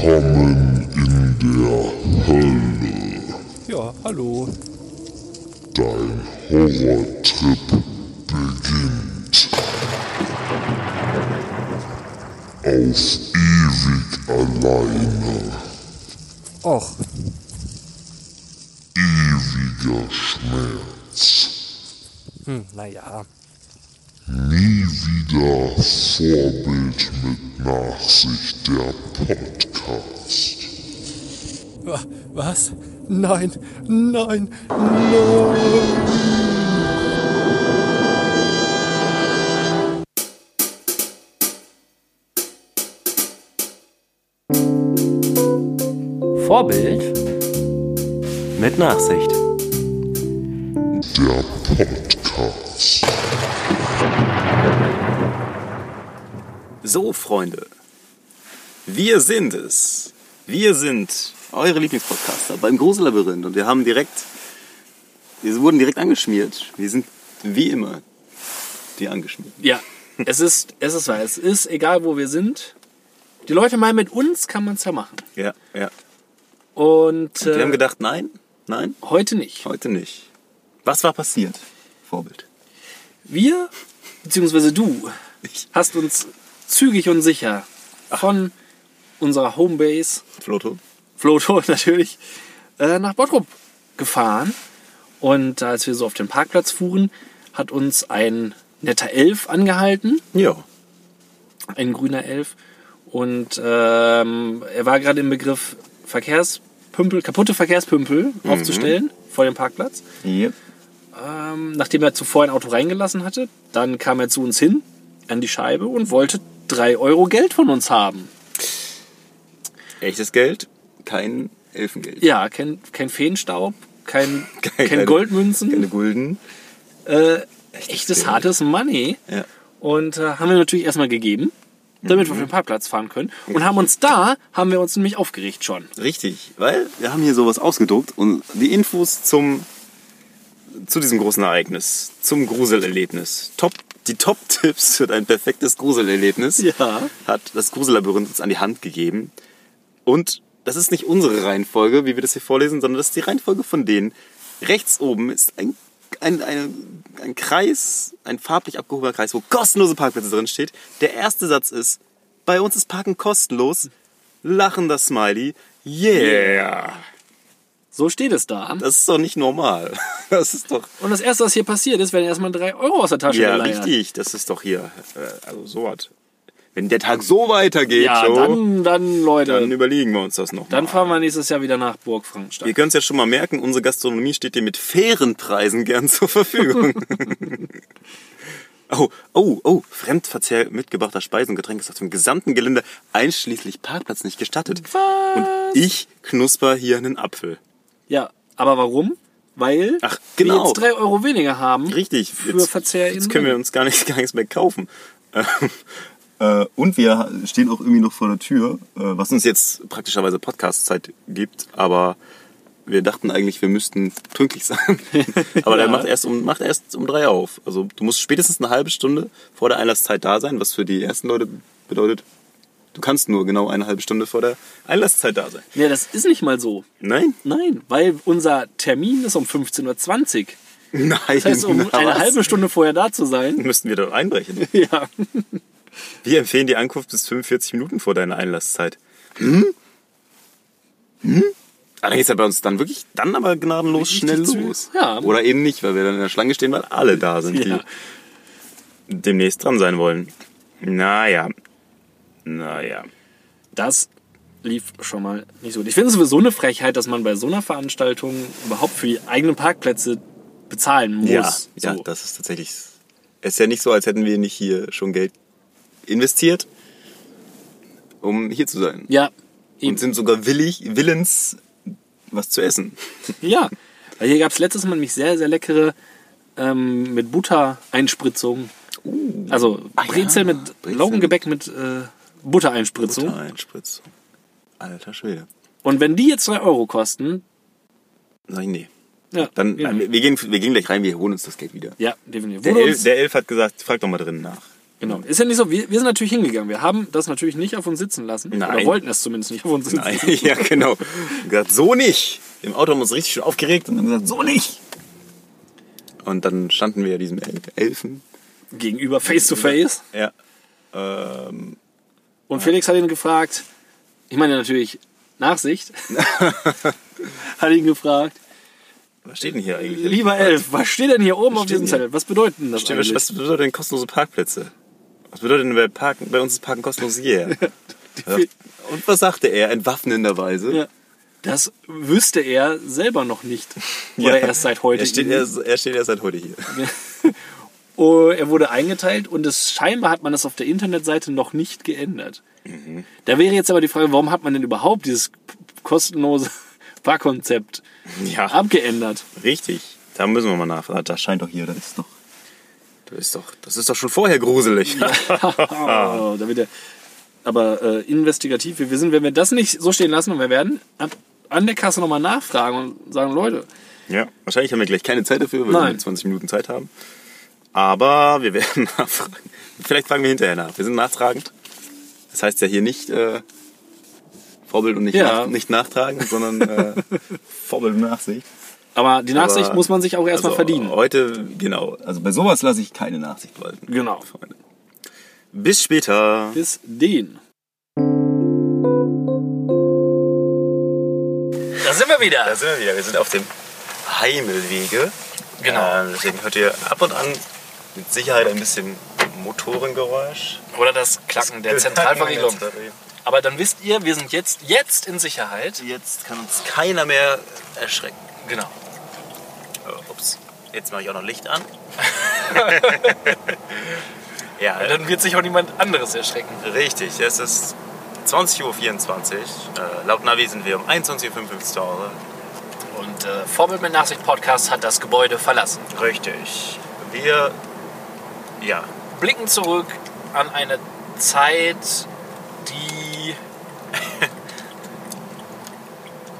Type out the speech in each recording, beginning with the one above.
Willkommen in der Hölle. Ja, hallo. Dein Horrortrip beginnt. Auf ewig alleine. Och, Ewiger Schmerz. hm, naja. Nie wieder Vorbild mit Nachsicht der Podcast. Wa- Was? Nein, nein, nein. Vorbild mit Nachsicht. Der Podcast. So, Freunde, wir sind es. Wir sind eure Lieblingspodcaster beim Grusellabyrinth und wir haben direkt, wir wurden direkt angeschmiert. Wir sind wie immer die angeschmiert. Ja, es ist, es ist wahr. Es ist egal, wo wir sind. Die Leute meinen, mit uns kann man es ja machen. Ja, ja. Und Wir haben äh, gedacht, nein, nein, heute nicht. heute nicht. Was war passiert? Vorbild. Wir, beziehungsweise du, Ich. hast uns zügig und sicher von unserer Homebase, Floto. Floto natürlich, äh, nach Bottrop gefahren. Und als wir so auf den Parkplatz fuhren, hat uns ein netter Elf angehalten. Ja. ein grüner Elf. Und ähm, er war gerade im Begriff, Verkehrspümpel, kaputte Verkehrspümpel aufzustellen vor dem Parkplatz. Yep. Ähm, nachdem er zuvor ein Auto reingelassen hatte, dann kam er zu uns hin an die Scheibe und wollte drei Euro Geld von uns haben. Echtes Geld, kein Elfengeld. Ja, kein, kein Feenstaub, kein, Keine- kein Goldmünzen, Keine Gulden. äh, echtes, Geld. hartes Money. Ja. Und äh, haben wir natürlich erstmal gegeben, damit wir auf den Parkplatz fahren können. Und haben uns da, haben wir uns nämlich aufgeregt schon. Richtig, weil wir haben hier sowas ausgedruckt und die Infos zum zu diesem großen Ereignis, zum Gruselerlebnis. Top, die Top-Tipps für ein perfektes Gruselerlebnis Ja. hat das Gruselabyrinth uns an die Hand gegeben. Und das ist nicht unsere Reihenfolge, wie wir das hier vorlesen, sondern das ist die Reihenfolge von denen. Rechts oben ist ein, ein, ein, ein Kreis, ein farblich abgehobener Kreis, wo kostenlose Parkplätze drin steht. Der erste Satz ist, bei uns ist Parken kostenlos. Lachender Smiley. Yeah. So steht es da. Das ist doch nicht normal. Das ist doch. Und das erste, was hier passiert ist, werden erstmal drei Euro aus der Tasche Ja, geleiert. richtig. Das ist doch hier. äh, Also so was. Wenn der Tag so weitergeht, Ja, so, dann, dann, Leute, dann dann, überlegen wir uns das noch. mal. fahren wir nächstes Jahr wieder nach Burg Frankenstein. Ihr könnt es ja schon mal merken, unsere Gastronomie steht dir mit fairen Preisen gern zur Verfügung. oh, oh, oh, Fremdverzehr mitgebrachter Speisen und Getränke ist auf dem gesamten Gelände einschließlich Parkplatz nicht gestattet. Was? Und ich knusper hier einen Apfel. Ja, aber warum? Weil Ach, wir genau. jetzt drei Euro weniger haben. Richtig. Für Verzehr Jetzt können wir uns gar, nicht, gar nichts mehr kaufen. Ähm, äh, und wir stehen auch irgendwie noch vor der Tür, äh, was uns jetzt praktischerweise Podcast-Zeit gibt, aber wir dachten eigentlich, wir müssten pünktlich sein. aber der Ja. macht erst, um, macht erst um drei auf. Also du musst spätestens eine halbe Stunde vor der Einlasszeit da sein, was für die ersten Leute bedeutet, du kannst nur genau eine halbe Stunde vor der Einlasszeit da sein. Ja, das ist nicht mal so. Nein? Nein, weil unser Termin ist um 15.20 Uhr. Nein. Das heißt, um Na, eine was? halbe Stunde vorher da zu sein. müssten wir dort einbrechen. Ja. Wir empfehlen die Ankunft bis 45 Minuten vor deiner Einlasszeit. Hm? Hm? Ah, dann geht's ja bei uns dann wirklich, dann aber gnadenlos Richtig schnell los. Ja. Oder eben nicht, weil wir dann in der Schlange stehen, weil alle da sind, Ja. die demnächst dran sein wollen. Naja. Naja. Das lief schon mal nicht so gut. Ich finde es sowieso eine Frechheit, dass man bei so einer Veranstaltung überhaupt für die eigenen Parkplätze bezahlen muss. Ja, so. ja, das ist tatsächlich. Es ist ja nicht so, als hätten wir nicht hier schon Geld investiert, um hier zu sein. ja, eben. Und sind sogar willig, willens, was zu essen. Ja, weil hier gab es letztes Mal nämlich sehr, sehr leckere ähm, mit Butter-Einspritzung. also Ah ja, Brezel mit Brezel Laugengebäck mit äh, Buttereinspritzung. Buttereinspritzung. Alter Schwede. Und wenn die jetzt 3 Euro kosten, Sag ich, nee. ja, Dann, ja, wir, gehen, wir gehen gleich rein, wir holen uns das Geld wieder. ja definitiv. Der, Elf, der Elf hat gesagt, frag doch mal drinnen nach. Genau. Ist ja nicht so, wir, wir sind natürlich hingegangen. Wir haben das natürlich nicht auf uns sitzen lassen. Nein. Oder wollten es zumindest nicht auf uns sitzen Nein, ja, genau. Und gesagt, so nicht. Im Auto haben wir uns richtig schön aufgeregt und haben gesagt, so nicht. Und dann standen wir diesem El Elfen. Gegenüber, face to face. Ja. Ähm, Und Felix hat ihn gefragt, ich meine natürlich Nachsicht, hat ihn gefragt, was steht denn hier eigentlich? lieber Elf, was steht denn hier oben auf steht diesem? Zettel? Was bedeutet denn das Stimmt, eigentlich? was bedeutet denn kostenlose Parkplätze? Was bedeutet denn bei, Parken, bei uns ist Parken kostenlos yeah? Ja. Und was sagte er entwaffnenderweise? Ja. Das wüsste er selber noch nicht. Oder erst seit heute. Er steht, erst, er steht erst seit heute hier. Oh, er wurde eingeteilt und es, scheinbar hat man das auf der Internetseite noch nicht geändert. Mhm. Da wäre jetzt aber die Frage, warum hat man denn überhaupt dieses kostenlose Fahrkonzept Ja, abgeändert? richtig. Da müssen wir mal nachfragen. Das scheint doch hier, das ist doch. Das ist doch, das ist doch schon vorher gruselig. Oh, da wird er, aber äh, investigativ, wie wir sind, wenn wir das nicht so stehen lassen und wir werden an, an der Kasse nochmal nachfragen und sagen, Leute, Ja, wahrscheinlich haben wir gleich keine Zeit dafür, weil Nein. wir 20 Minuten Zeit haben. Aber wir werden nachfragen. Vielleicht fragen wir hinterher nach. Wir sind nachtragend. Das heißt ja hier nicht äh, Vorbild und nicht, Ja. nach, nicht nachtragen, sondern äh, Vorbild und Nachsicht. Aber die Nachsicht Aber- muss man sich auch erstmal Also verdienen. Heute, genau. Also bei sowas lasse ich keine Nachsicht walten. Genau. Freunde. Bis später. Bis den. Da sind wir wieder. Da sind wir wieder. Wir sind auf dem Heimelwege. Genau. Ähm, deswegen hört ihr ab und an mit Sicherheit ein bisschen Motorengeräusch. Oder das Klacken der Zentralverriegelung. Aber dann wisst ihr, wir sind jetzt, jetzt in Sicherheit. Jetzt kann uns keiner mehr erschrecken. Genau. Jetzt mache ich auch noch Licht an. ja, Und dann wird sich auch niemand anderes erschrecken. richtig. Es ist 20.24 Uhr. Äh, laut Navi sind wir um 21.55 Uhr zu Hause. Und äh, Vorbild mit Nachsicht Podcast hat das Gebäude verlassen. Richtig. Wir, ja, Blicken zurück an eine Zeit, die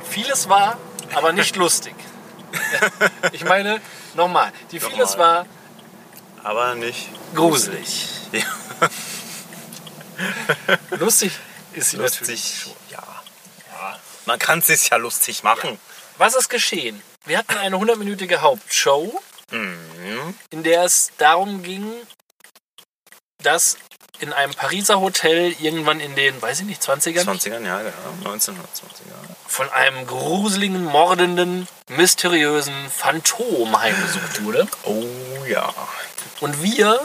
vieles war, aber nicht lustig. Ich meine, nochmal, die vieles Nochmal. war aber nicht gruselig. Ja. Lustig ist sie natürlich lustig. schon. Ja. ja. Man kann es sich ja lustig machen. Was ist geschehen? Wir hatten eine 100-minütige Hauptshow, Mhm. in der es darum ging, dass in einem Pariser Hotel irgendwann in den, weiß ich nicht, 20ern 20ern, ja, genau. 1920er. Von einem gruseligen, mordenden, mysteriösen Phantom heimgesucht wurde. Oh ja. Und wir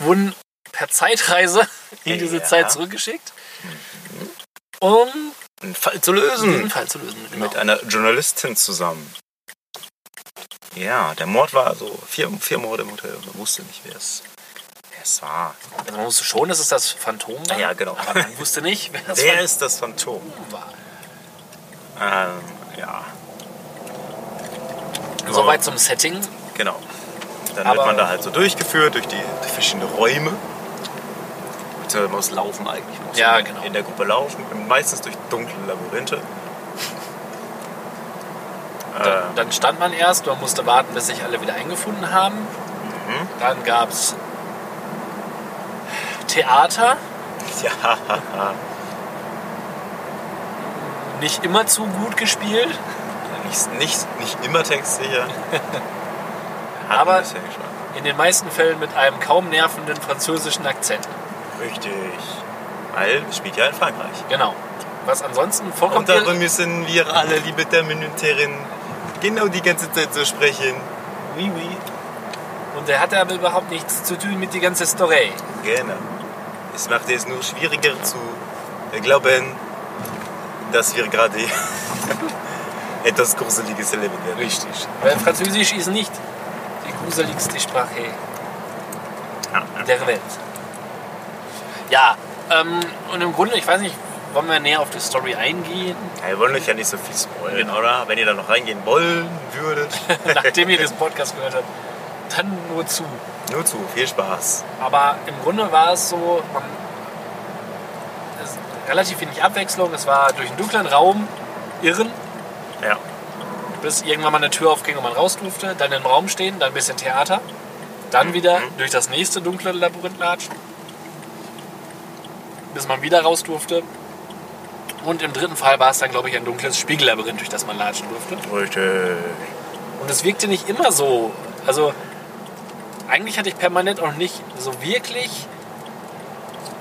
wurden per Zeitreise in diese Ja. Zeit zurückgeschickt, um Einen Fall zu lösen. Fall zu lösen. Genau. Mit einer Journalistin zusammen. Ja, der Mord war so vier, vier Morde im Hotel. Man wusste nicht, wer es, es war. Also man wusste schon, dass es das Phantom war. Ah ja, genau. Aber man wusste nicht, wer das Wer Phantom ist das Phantom? war. Ähm, ja, Soweit zum Setting. genau. Dann Aber- wird man da halt so durchgeführt durch die durch verschiedene Räume. Man muss laufen eigentlich. Man muss Ja, in- genau. In der Gruppe laufen, meistens durch dunkle Labyrinthe. Dann, dann stand man erst, man musste warten, bis sich alle wieder eingefunden haben. Mhm. Dann gab es Theater, Ja, nicht immer zu gut gespielt. nicht, nicht, nicht immer textsicher. Hat Aber-. In den meisten Fällen mit einem kaum nervenden französischen Akzent. Richtig. Weil es spielt ja in Frankreich. Genau. Was ansonsten vollkommen Und darüber müssen wir alle, liebe Terminuntärin, genau die ganze Zeit so sprechen. Oui, oui. Und der hatte aber überhaupt nichts zu tun mit die ganze Story. Genau. Es macht es nur schwieriger zu glauben, dass wir gerade etwas Gruseliges erleben werden. Richtig. Weil Französisch ist nicht die gruseligste Sprache Ja, ja. der Welt. Ja, ähm, und im Grunde, ich weiß nicht, wollen wir näher auf die Story eingehen, Ja, wir wollen euch ja nicht so viel spoilern, oder? Wenn ihr da noch reingehen wollen würdet, nachdem ihr diesen Podcast gehört habt, dann nur zu. nur zu. Viel Spaß. Aber im Grunde war es so, man, relativ wenig Abwechslung. Es war durch einen dunklen Raum irren, Ja. bis irgendwann mal eine Tür aufging und man raus durfte. Dann im Raum stehen, dann ein bisschen Theater. dann wieder durch das nächste dunkle Labyrinth latschen, bis man wieder raus durfte. Und im dritten Fall war es dann, glaube ich, ein dunkles Spiegellabyrinth, durch das man latschen durfte. Richtig. Und es wirkte nicht immer so. Also eigentlich hatte ich permanent auch nicht so wirklich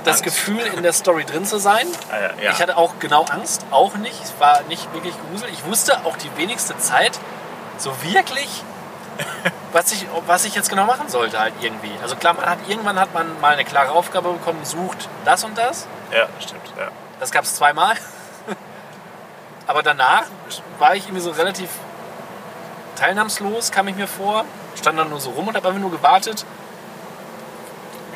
das Angst. Gefühl, in der Story drin zu sein. Äh, ja. Ich hatte auch genau Angst, auch nicht. Es war nicht wirklich gruselig. Ich wusste auch die wenigste Zeit so wirklich, was ich, was ich jetzt genau machen sollte halt irgendwie. Also klar, man hat, irgendwann hat man mal eine klare Aufgabe bekommen, sucht das und das. ja, stimmt. Ja. Das gab es zweimal. Aber danach war ich irgendwie so relativ teilnahmslos, kam ich mir vor. Stand dann nur so rum und habe einfach nur gewartet,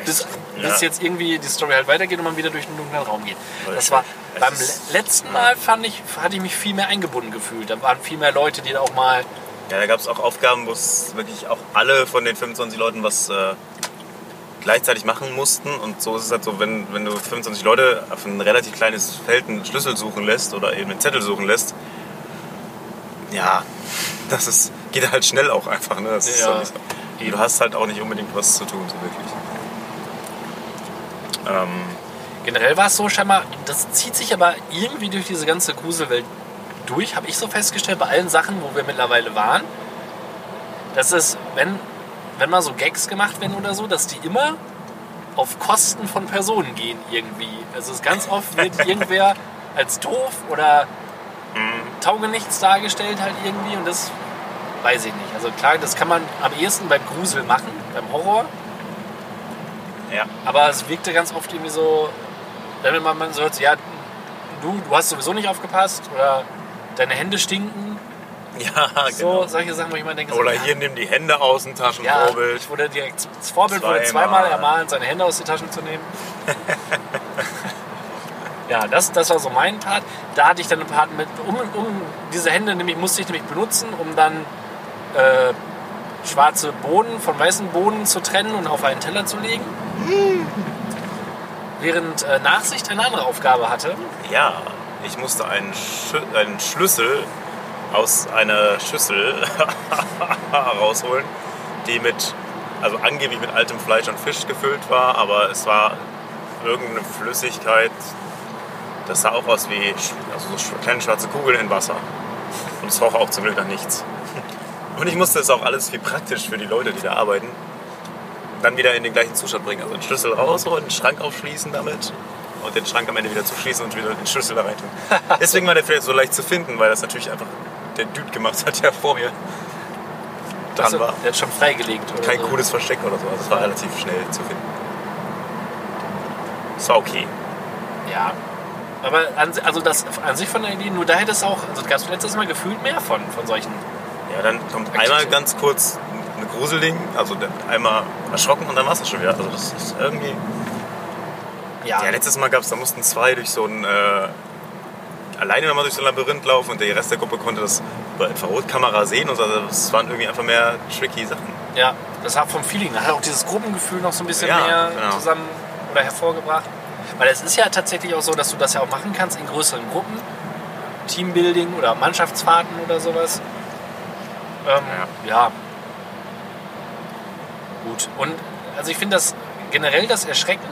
bis, Ja. bis jetzt irgendwie die Story halt weitergeht und man wieder durch den dunklen Raum geht. Das war beim ist- le- letzten Mal fand ich, hatte ich mich viel mehr eingebunden gefühlt. Da waren viel mehr Leute, die da auch mal. Ja, da gab es auch Aufgaben, wo es wirklich auch alle von den 25 Leuten was äh, gleichzeitig machen mussten. Und so ist es halt so, wenn, wenn du 25 Leute auf ein relativ kleines Feld einen Schlüssel suchen lässt oder eben einen Zettel suchen lässt, ja, das ist, geht halt schnell auch einfach. Ne? Ist Ja, so. Du hast halt auch nicht unbedingt was zu tun, so wirklich. Ähm, Generell war es so scheinbar, das zieht sich aber irgendwie durch diese ganze Gruselwelt durch, habe ich so festgestellt, bei allen Sachen, wo wir mittlerweile waren, dass es, wenn, wenn mal so Gags gemacht werden oder so, dass die immer auf Kosten von Personen gehen irgendwie. Also es ist ganz oft wird irgendwer als doof oder taugenichts dargestellt halt irgendwie und das weiß ich nicht. Also klar, das kann man am ehesten beim Grusel machen, beim Horror, ja. aber es wirkte ganz oft irgendwie so, wenn man, man so hört, ja, du, du hast sowieso nicht aufgepasst oder deine Hände stinken. Ja, So, genau. solche Sachen, wo ich immer denke, Oder so, ja, hier nimm die Hände aus den Taschen, ja, Vorbild. ich wurde direkt, das Vorbild wurde Zweimal. zweimal ermahnt, seine Hände aus den Taschen zu nehmen. ja, das, das war so mein Part. Da hatte ich dann einen Part mit, um, um diese Hände nämlich, musste ich nämlich benutzen, um dann äh, schwarze Bohnen von weißen Bohnen zu trennen und auf einen Teller zu legen. Während äh, Nachsicht eine andere Aufgabe hatte. Ja, ich musste einen, Schü einen Schlüssel aus einer Schüssel rausholen, die mit, also angeblich mit altem Fleisch und Fisch gefüllt war, aber es war irgendeine Flüssigkeit, das sah auch aus wie sch- also so sch- kleine schwarze Kugeln in Wasser. Und es roch auch zum Glück nach nichts. Und ich musste es auch alles wie praktisch für die Leute, die da arbeiten, dann wieder in den gleichen Zustand bringen. Also den Schlüssel rausholen, den Schrank aufschließen damit und den Schrank am Ende wieder zuschließen und wieder den Schlüssel da rein tun. Deswegen war der vielleicht so leicht zu finden, weil das natürlich einfach der Dude gemacht hat, der vor mir dran Also, war. der hat schon freigelegt. Oder Kein so. cooles Versteck oder so. Also es war relativ schnell zu finden. Es war okay. Ja. Aber an, also das an sich von der Idee, nur da hätte es auch, also gab es letztes Mal gefühlt mehr von, von solchen. Ja, dann kommt Aktiv. einmal ganz kurz eine Gruselding, also einmal erschrocken und dann war es schon wieder. Also das ist irgendwie. Ja, Ja, letztes Mal gab es, da mussten zwei durch so ein. Äh, alleine nochmal durch so ein Labyrinth laufen und der Rest der Gruppe konnte das über Infrarotkamera sehen und so. Also es waren irgendwie einfach mehr tricky Sachen. ja, das hat vom Feeling, hat auch dieses Gruppengefühl noch so ein bisschen Ja, mehr genau. zusammen oder hervorgebracht. Weil es ist ja tatsächlich auch so, dass du das ja auch machen kannst in größeren Gruppen. Teambuilding oder Mannschaftsfahrten oder sowas. Ähm, ja. Gut. Und also ich finde das generell das Erschrecken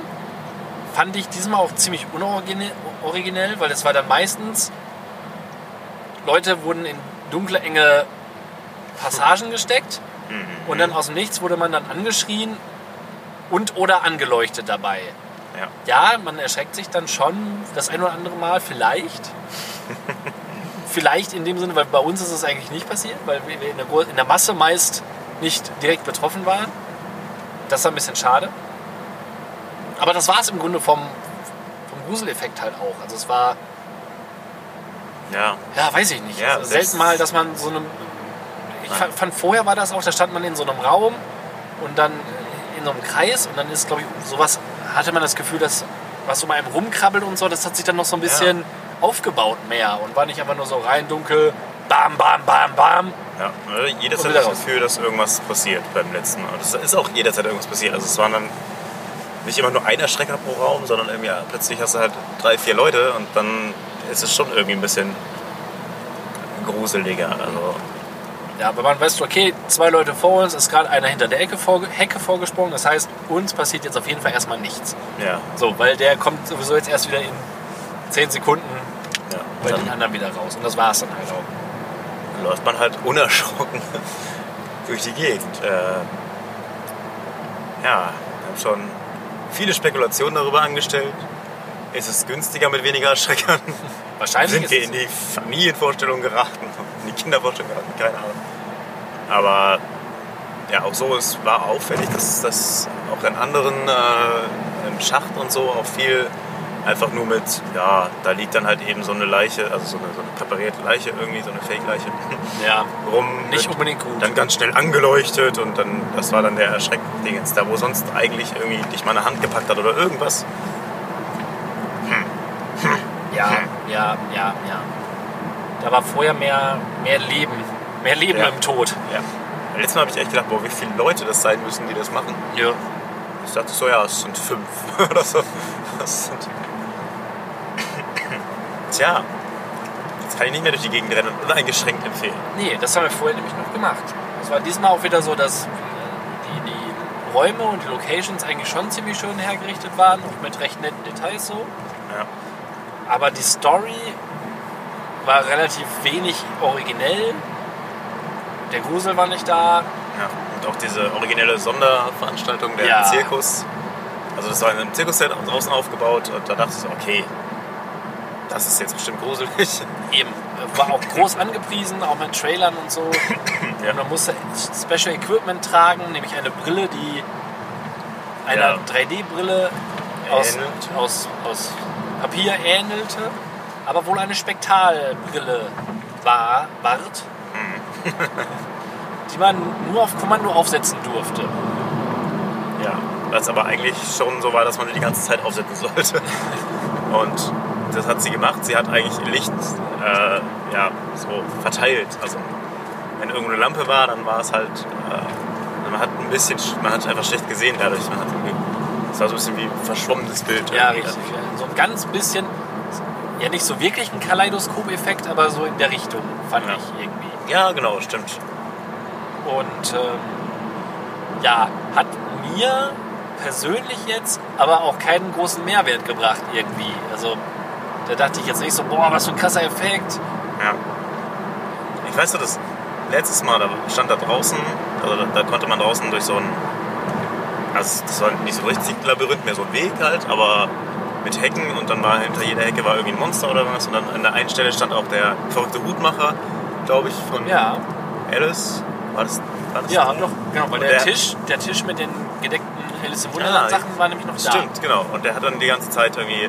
fand ich diesmal auch ziemlich unoriginell, originell, weil es war dann meistens Leute wurden in dunkle, enge Passagen gesteckt und dann aus dem Nichts wurde man dann angeschrien und oder angeleuchtet dabei. Ja. Ja, man erschreckt sich dann schon das ein oder andere Mal vielleicht. vielleicht in dem Sinne, weil bei uns ist es eigentlich nicht passiert, weil wir in der, in der Masse meist nicht direkt betroffen waren. Das war ein bisschen schade. Aber das war es im Grunde vom, vom Gruseleffekt halt auch. Also es war, Ja. ja, weiß ich nicht. Ja, also selten mal, dass man so einem. Ich fa- fand vorher war das auch, da stand man in so einem Raum und dann in so einem Kreis und dann ist, glaube ich, sowas, hatte man das Gefühl, dass was um einem rumkrabbelt und so, das hat sich dann noch so ein bisschen aufgebaut mehr und war nicht einfach nur so rein dunkel, bam, bam, bam, bam. Ja, ne, jederzeit das. Gefühl, dass irgendwas passiert beim letzten Mal. Das ist auch jederzeit irgendwas passiert. Also es waren dann nicht immer nur ein Erschrecker pro Raum, sondern irgendwie plötzlich hast du halt drei, vier Leute und dann ist es schon irgendwie ein bisschen gruseliger. Also Ja, aber man weiß, okay, zwei Leute vor uns, ist gerade einer hinter der Ecke vorge Hecke vorgesprungen. Das heißt, uns passiert jetzt auf jeden Fall erstmal nichts. Ja. So, weil der kommt sowieso jetzt erst wieder in 10 Sekunden bei Dann den anderen wieder raus. Und das war es dann halt auch. läuft man halt unerschrocken durch die Gegend. Äh, ja, wir haben schon viele Spekulationen darüber angestellt. Ist es günstiger mit weniger Erschreckern? Wahrscheinlich Sind wir in die Familienvorstellung geraten, in die Kindervorstellung geraten, keine Ahnung. Aber ja, auch so, es war auffällig, dass das auch in anderen, äh, im Schacht und so, auch viel einfach nur mit, ja, da liegt dann halt eben so eine Leiche, also so eine, so eine präparierte Leiche irgendwie, so eine Fake-Leiche Ja, rum. nicht unbedingt gut. Dann ganz schnell angeleuchtet und dann, das war dann der Erschreckdingens. Da, wo sonst eigentlich irgendwie dich mal eine Hand gepackt hat oder irgendwas. Ja, ja, ja, ja. Da war vorher mehr, mehr Leben. Mehr Leben Ja. im Tod. Ja. Letztes Mal habe ich echt gedacht, boah, wie viele Leute das sein müssen, die das machen. Ja. Ich dachte so, ja, es sind fünf oder so. Das sind Tja, jetzt kann ich nicht mehr durch die Gegend rennen und uneingeschränkt empfehlen. Nee, das haben wir vorher nämlich noch gemacht. Es war diesmal auch wieder so, dass äh, die, die Räume und die Locations eigentlich schon ziemlich schön hergerichtet waren, auch mit recht netten Details so. Ja. Aber die Story war relativ wenig originell. Der Grusel war nicht da. Ja, und auch diese originelle Sonderveranstaltung, der Ja. Zirkus. Also das war in einem Zirkusset draußen aufgebaut und da dachte ich so, okay, das ist jetzt bestimmt gruselig. Eben. War auch groß angepriesen, auch mit Trailern und so. Ja. Und man musste Special Equipment tragen, nämlich eine Brille, die einer Ja. 3D-Brille aus, aus, aus Papier ähnelte, aber wohl eine Spektralbrille war, ward, Mhm. die man nur auf Kommando aufsetzen durfte. Ja, was aber eigentlich schon so war, dass man die die ganze Zeit aufsetzen sollte. Und das hat sie gemacht. Sie hat eigentlich Licht äh, ja, so verteilt. Also wenn irgendwo eine Lampe war, dann war es halt, äh, man hat ein bisschen, man hat einfach schlecht gesehen dadurch. Man hat es war so ein bisschen wie ein verschwommenes Bild. Ja, richtig. So ein ganz bisschen, ja nicht so wirklich ein Kaleidoskop-Effekt, aber so in der Richtung, fand Ja. ich irgendwie. Ja, genau, stimmt. Und ähm, ja, hat mir persönlich jetzt aber auch keinen großen Mehrwert gebracht irgendwie. Also da dachte ich jetzt nicht so, boah, was für ein krasser Effekt. Ja. Ich weiß noch, das letztes Mal, da stand da draußen, also da, da konnte man draußen durch so ein, also das war nicht so richtig Labyrinth, mehr so ein Weg halt, aber mit Hecken und dann war hinter jeder Hecke war irgendwie ein Monster oder was und dann an der einen Stelle stand auch der verrückte Hutmacher, glaube ich, von Ja, Alice. War das, war das ja, doch, genau, weil der, der- Tisch, der Tisch mit den gedeckten Alice im Wunderland Sachen war nämlich noch da. Stimmt, genau. Und der hat dann die ganze Zeit irgendwie,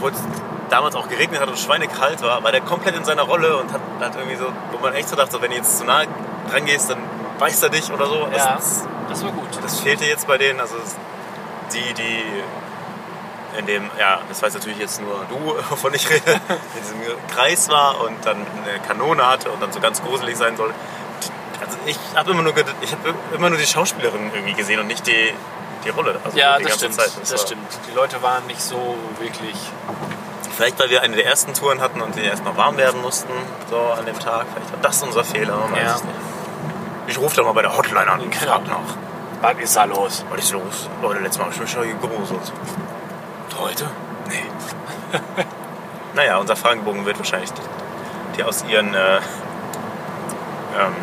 obwohl es damals auch geregnet hat und schweinekalt war, war der komplett in seiner Rolle und hat, hat irgendwie so, wo man echt so dachte, wenn du jetzt zu nah rangehst, dann beißt er dich oder so. Ja, Das, das war gut. das fehlte jetzt bei denen. Also die, die in dem, ja, das weiß natürlich jetzt nur du, wovon ich rede, in diesem Kreis war und dann eine Kanone hatte und dann so ganz gruselig sein soll. Also ich habe immer nur, ich habe immer nur die Schauspielerin irgendwie gesehen und nicht die, die Rolle. Also Ja, die das ganze stimmt. Zeit. Das, war- stimmt. Die Leute waren nicht so wirklich. Vielleicht, weil wir eine der ersten Touren hatten und die erst noch warm werden mussten, so an dem Tag. Vielleicht war das unser Fehler, man weiß Ja. es nicht. Ich rufe da mal bei der Hotline an und Genau. frag nach. Was ist da los? Was ist los? Leute, letztes Mal habe ich mich schon gegruselt. Heute? Nee. naja, unser Fragebogen wird wahrscheinlich die, die aus ihren äh, ähm,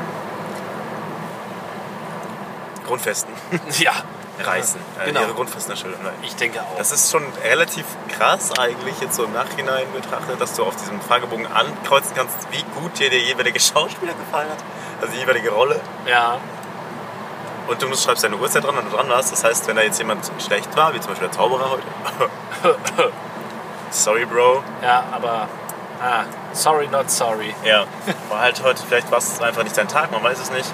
Grundfesten Ja, reißen. Äh, Genau. Ihre. Nein. ich denke auch. Das ist schon relativ krass eigentlich jetzt so im Nachhinein betrachtet, dass du auf diesem Fragebogen ankreuzen kannst, wie gut dir der jeweilige Schauspieler gefallen hat, also die jeweilige Rolle. ja, Und du schreibst deine Uhrzeit dran, wenn du dran warst. Das heißt, wenn da jetzt jemand schlecht war, wie zum Beispiel der Zauberer heute. Sorry, Bro. ja, aber. Ah, sorry, not sorry. Ja, war halt heute, vielleicht war es einfach nicht dein Tag, man weiß es nicht.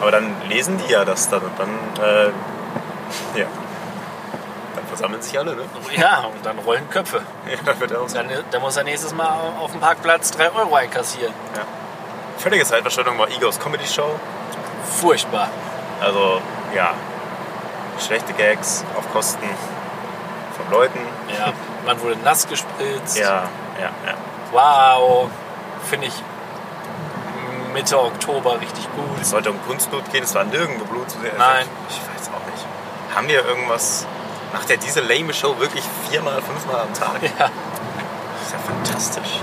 Aber dann lesen die ja das dann und dann, äh, ja. Dann versammeln sich alle, ne? Ja, und dann rollen Köpfe. Ja, dann wird er auch so. Dann, dann muss er nächstes Mal auf dem Parkplatz 3 Euro einkassieren. Ja. Völlige Zeitverschwendung war Egos Comedy Show. Furchtbar. Also, ja, schlechte Gags auf Kosten von Leuten. Ja, man wurde nass gespritzt. Ja, ja, ja. Wow. Finde ich Mitte Oktober richtig gut. Es sollte um Kunstblut gehen, es war nirgendwo Blut zu sehen. Nein. Ich weiß. Haben wir irgendwas. Macht er diese lame Show wirklich viermal, fünfmal am Tag? Ja. Das ist ja fantastisch.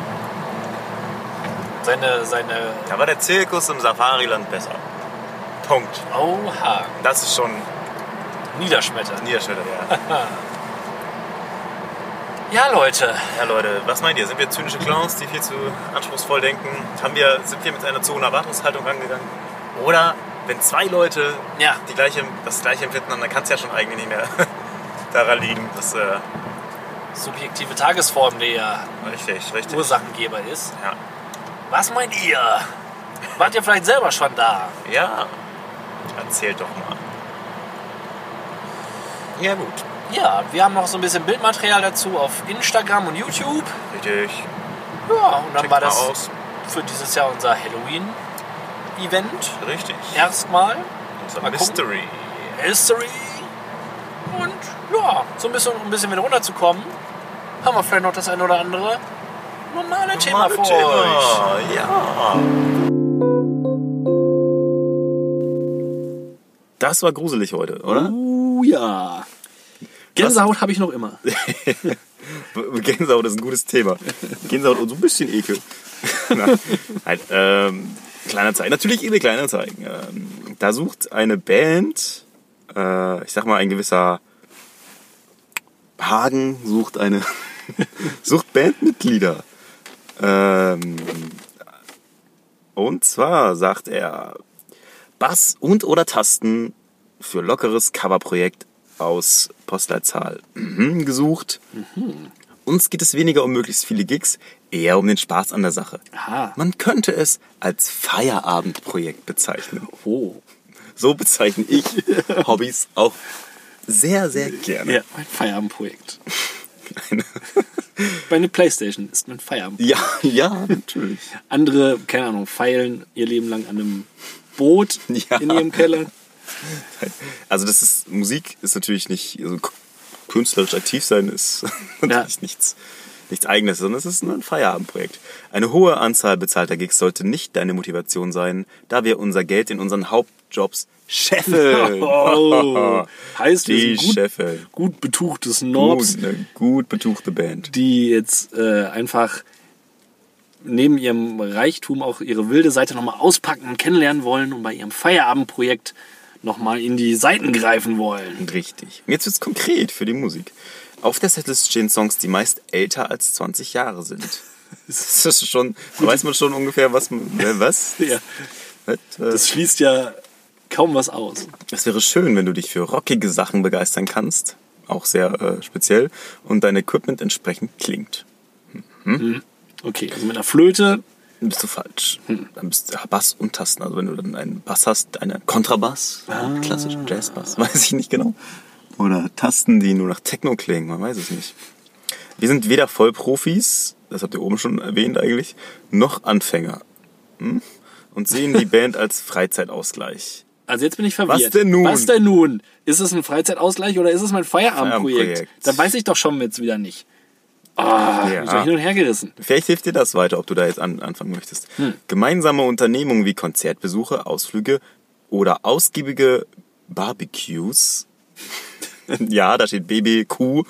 Seine, seine, Da war der Zirkus im Safariland besser. Punkt. oha, Das ist schon niederschmettern. niederschmetternd, ja. Ja, Leute, Ja, Leute, was meint ihr? Sind wir zynische Clowns, die viel zu anspruchsvoll denken? Haben wir, sind wir mit einer zu hohen Erwartungshaltung angegangen? Oder wenn zwei Leute Ja. die gleiche, das gleiche empfinden haben, dann kann es ja schon eigentlich nicht mehr daran liegen, dass. Äh, subjektive Tagesform, der ja richtig, richtig. Ursachengeber ist. Ja. Was meint ihr? Wart ihr vielleicht selber schon da? ja, erzählt doch mal. Ja, gut. Ja, wir haben noch so ein bisschen Bildmaterial dazu auf Instagram und YouTube. Richtig. Ja, und dann Checkt war das aus. für dieses Jahr unser Halloween-Event. Richtig. Erstmal. Unser Mal gucken. Mystery. History. Und ja, so ein bisschen, um ein bisschen wieder runterzukommen, haben wir vielleicht noch das ein oder andere normale Thema für euch. Thema. Ja. Das war gruselig heute, oder? Uh, ja. Gänsehaut habe ich noch immer. Gänsehaut ist ein gutes Thema. Gänsehaut und so ein bisschen Ekel. Nein, ähm, Kleinanzeigen. Natürlich eBay Kleinanzeigen. Ähm, da sucht eine Band, äh, ich sag mal ein gewisser Hagen sucht eine, sucht Bandmitglieder. Ähm, und zwar sagt er Bass und oder Tasten für lockeres Coverprojekt aus Postleitzahl mhm, gesucht. Uns geht es weniger um möglichst viele Gigs, eher um den Spaß an der Sache. Aha. Man könnte es als Feierabendprojekt bezeichnen. Oh. So bezeichne ich Hobbys auch sehr, sehr gerne. Ja, mein Feierabendprojekt. Meine Playstation ist mein Feierabend. Ja, ja, natürlich. Andere, keine Ahnung, feilen ihr Leben lang an einem Boot Ja. in ihrem Keller. Also das ist, Musik ist natürlich nicht, also künstlerisch aktiv sein ist natürlich nichts, nichts eigenes, sondern es ist nur ein Feierabendprojekt. Eine hohe Anzahl bezahlter Gigs sollte nicht deine Motivation sein, da wir unser Geld in unseren Hauptjobs scheffeln. Oh. Heißt, wir Die sind gut, Scheffeln. gut betuchte Snobs, Gut, eine gut betuchte Band. die jetzt äh, einfach neben ihrem Reichtum auch ihre wilde Seite nochmal auspacken und kennenlernen wollen und bei ihrem Feierabendprojekt nochmal in die Seiten greifen wollen. Richtig. Und jetzt wird's konkret für die Musik. Auf der Setlist stehen Songs, die meist älter als 20 Jahre sind. Das ist schon, da weiß man schon ungefähr, was äh, was? Ja, Was? Äh, das schließt ja kaum was aus. Es wäre schön, wenn du dich für rockige Sachen begeistern kannst, auch sehr äh, speziell, und dein Equipment entsprechend klingt. Okay, also mit einer Flöte, Dann bist du falsch. Dann bist du Bass und Tasten. Also wenn du dann einen Bass hast, einen Kontrabass, klassischen Jazzbass, weiß ich nicht genau. Oder Tasten, die nur nach Techno klingen, man weiß es nicht. Wir sind weder Vollprofis, das habt ihr oben schon erwähnt eigentlich, noch Anfänger. Hm? Und sehen die Band als Freizeitausgleich. Also jetzt bin ich verwirrt. Was denn nun? Was denn nun? Ist es ein Freizeitausgleich oder ist es mein Feierabendprojekt? Feierabendprojekt. Da weiß ich doch schon jetzt wieder nicht. Ah, Ja. bin hin und her gerissen. Vielleicht hilft dir das weiter, ob du da jetzt an, anfangen möchtest. Gemeinsame Unternehmungen wie Konzertbesuche, Ausflüge oder ausgiebige Barbecues, ja, da steht BBQ,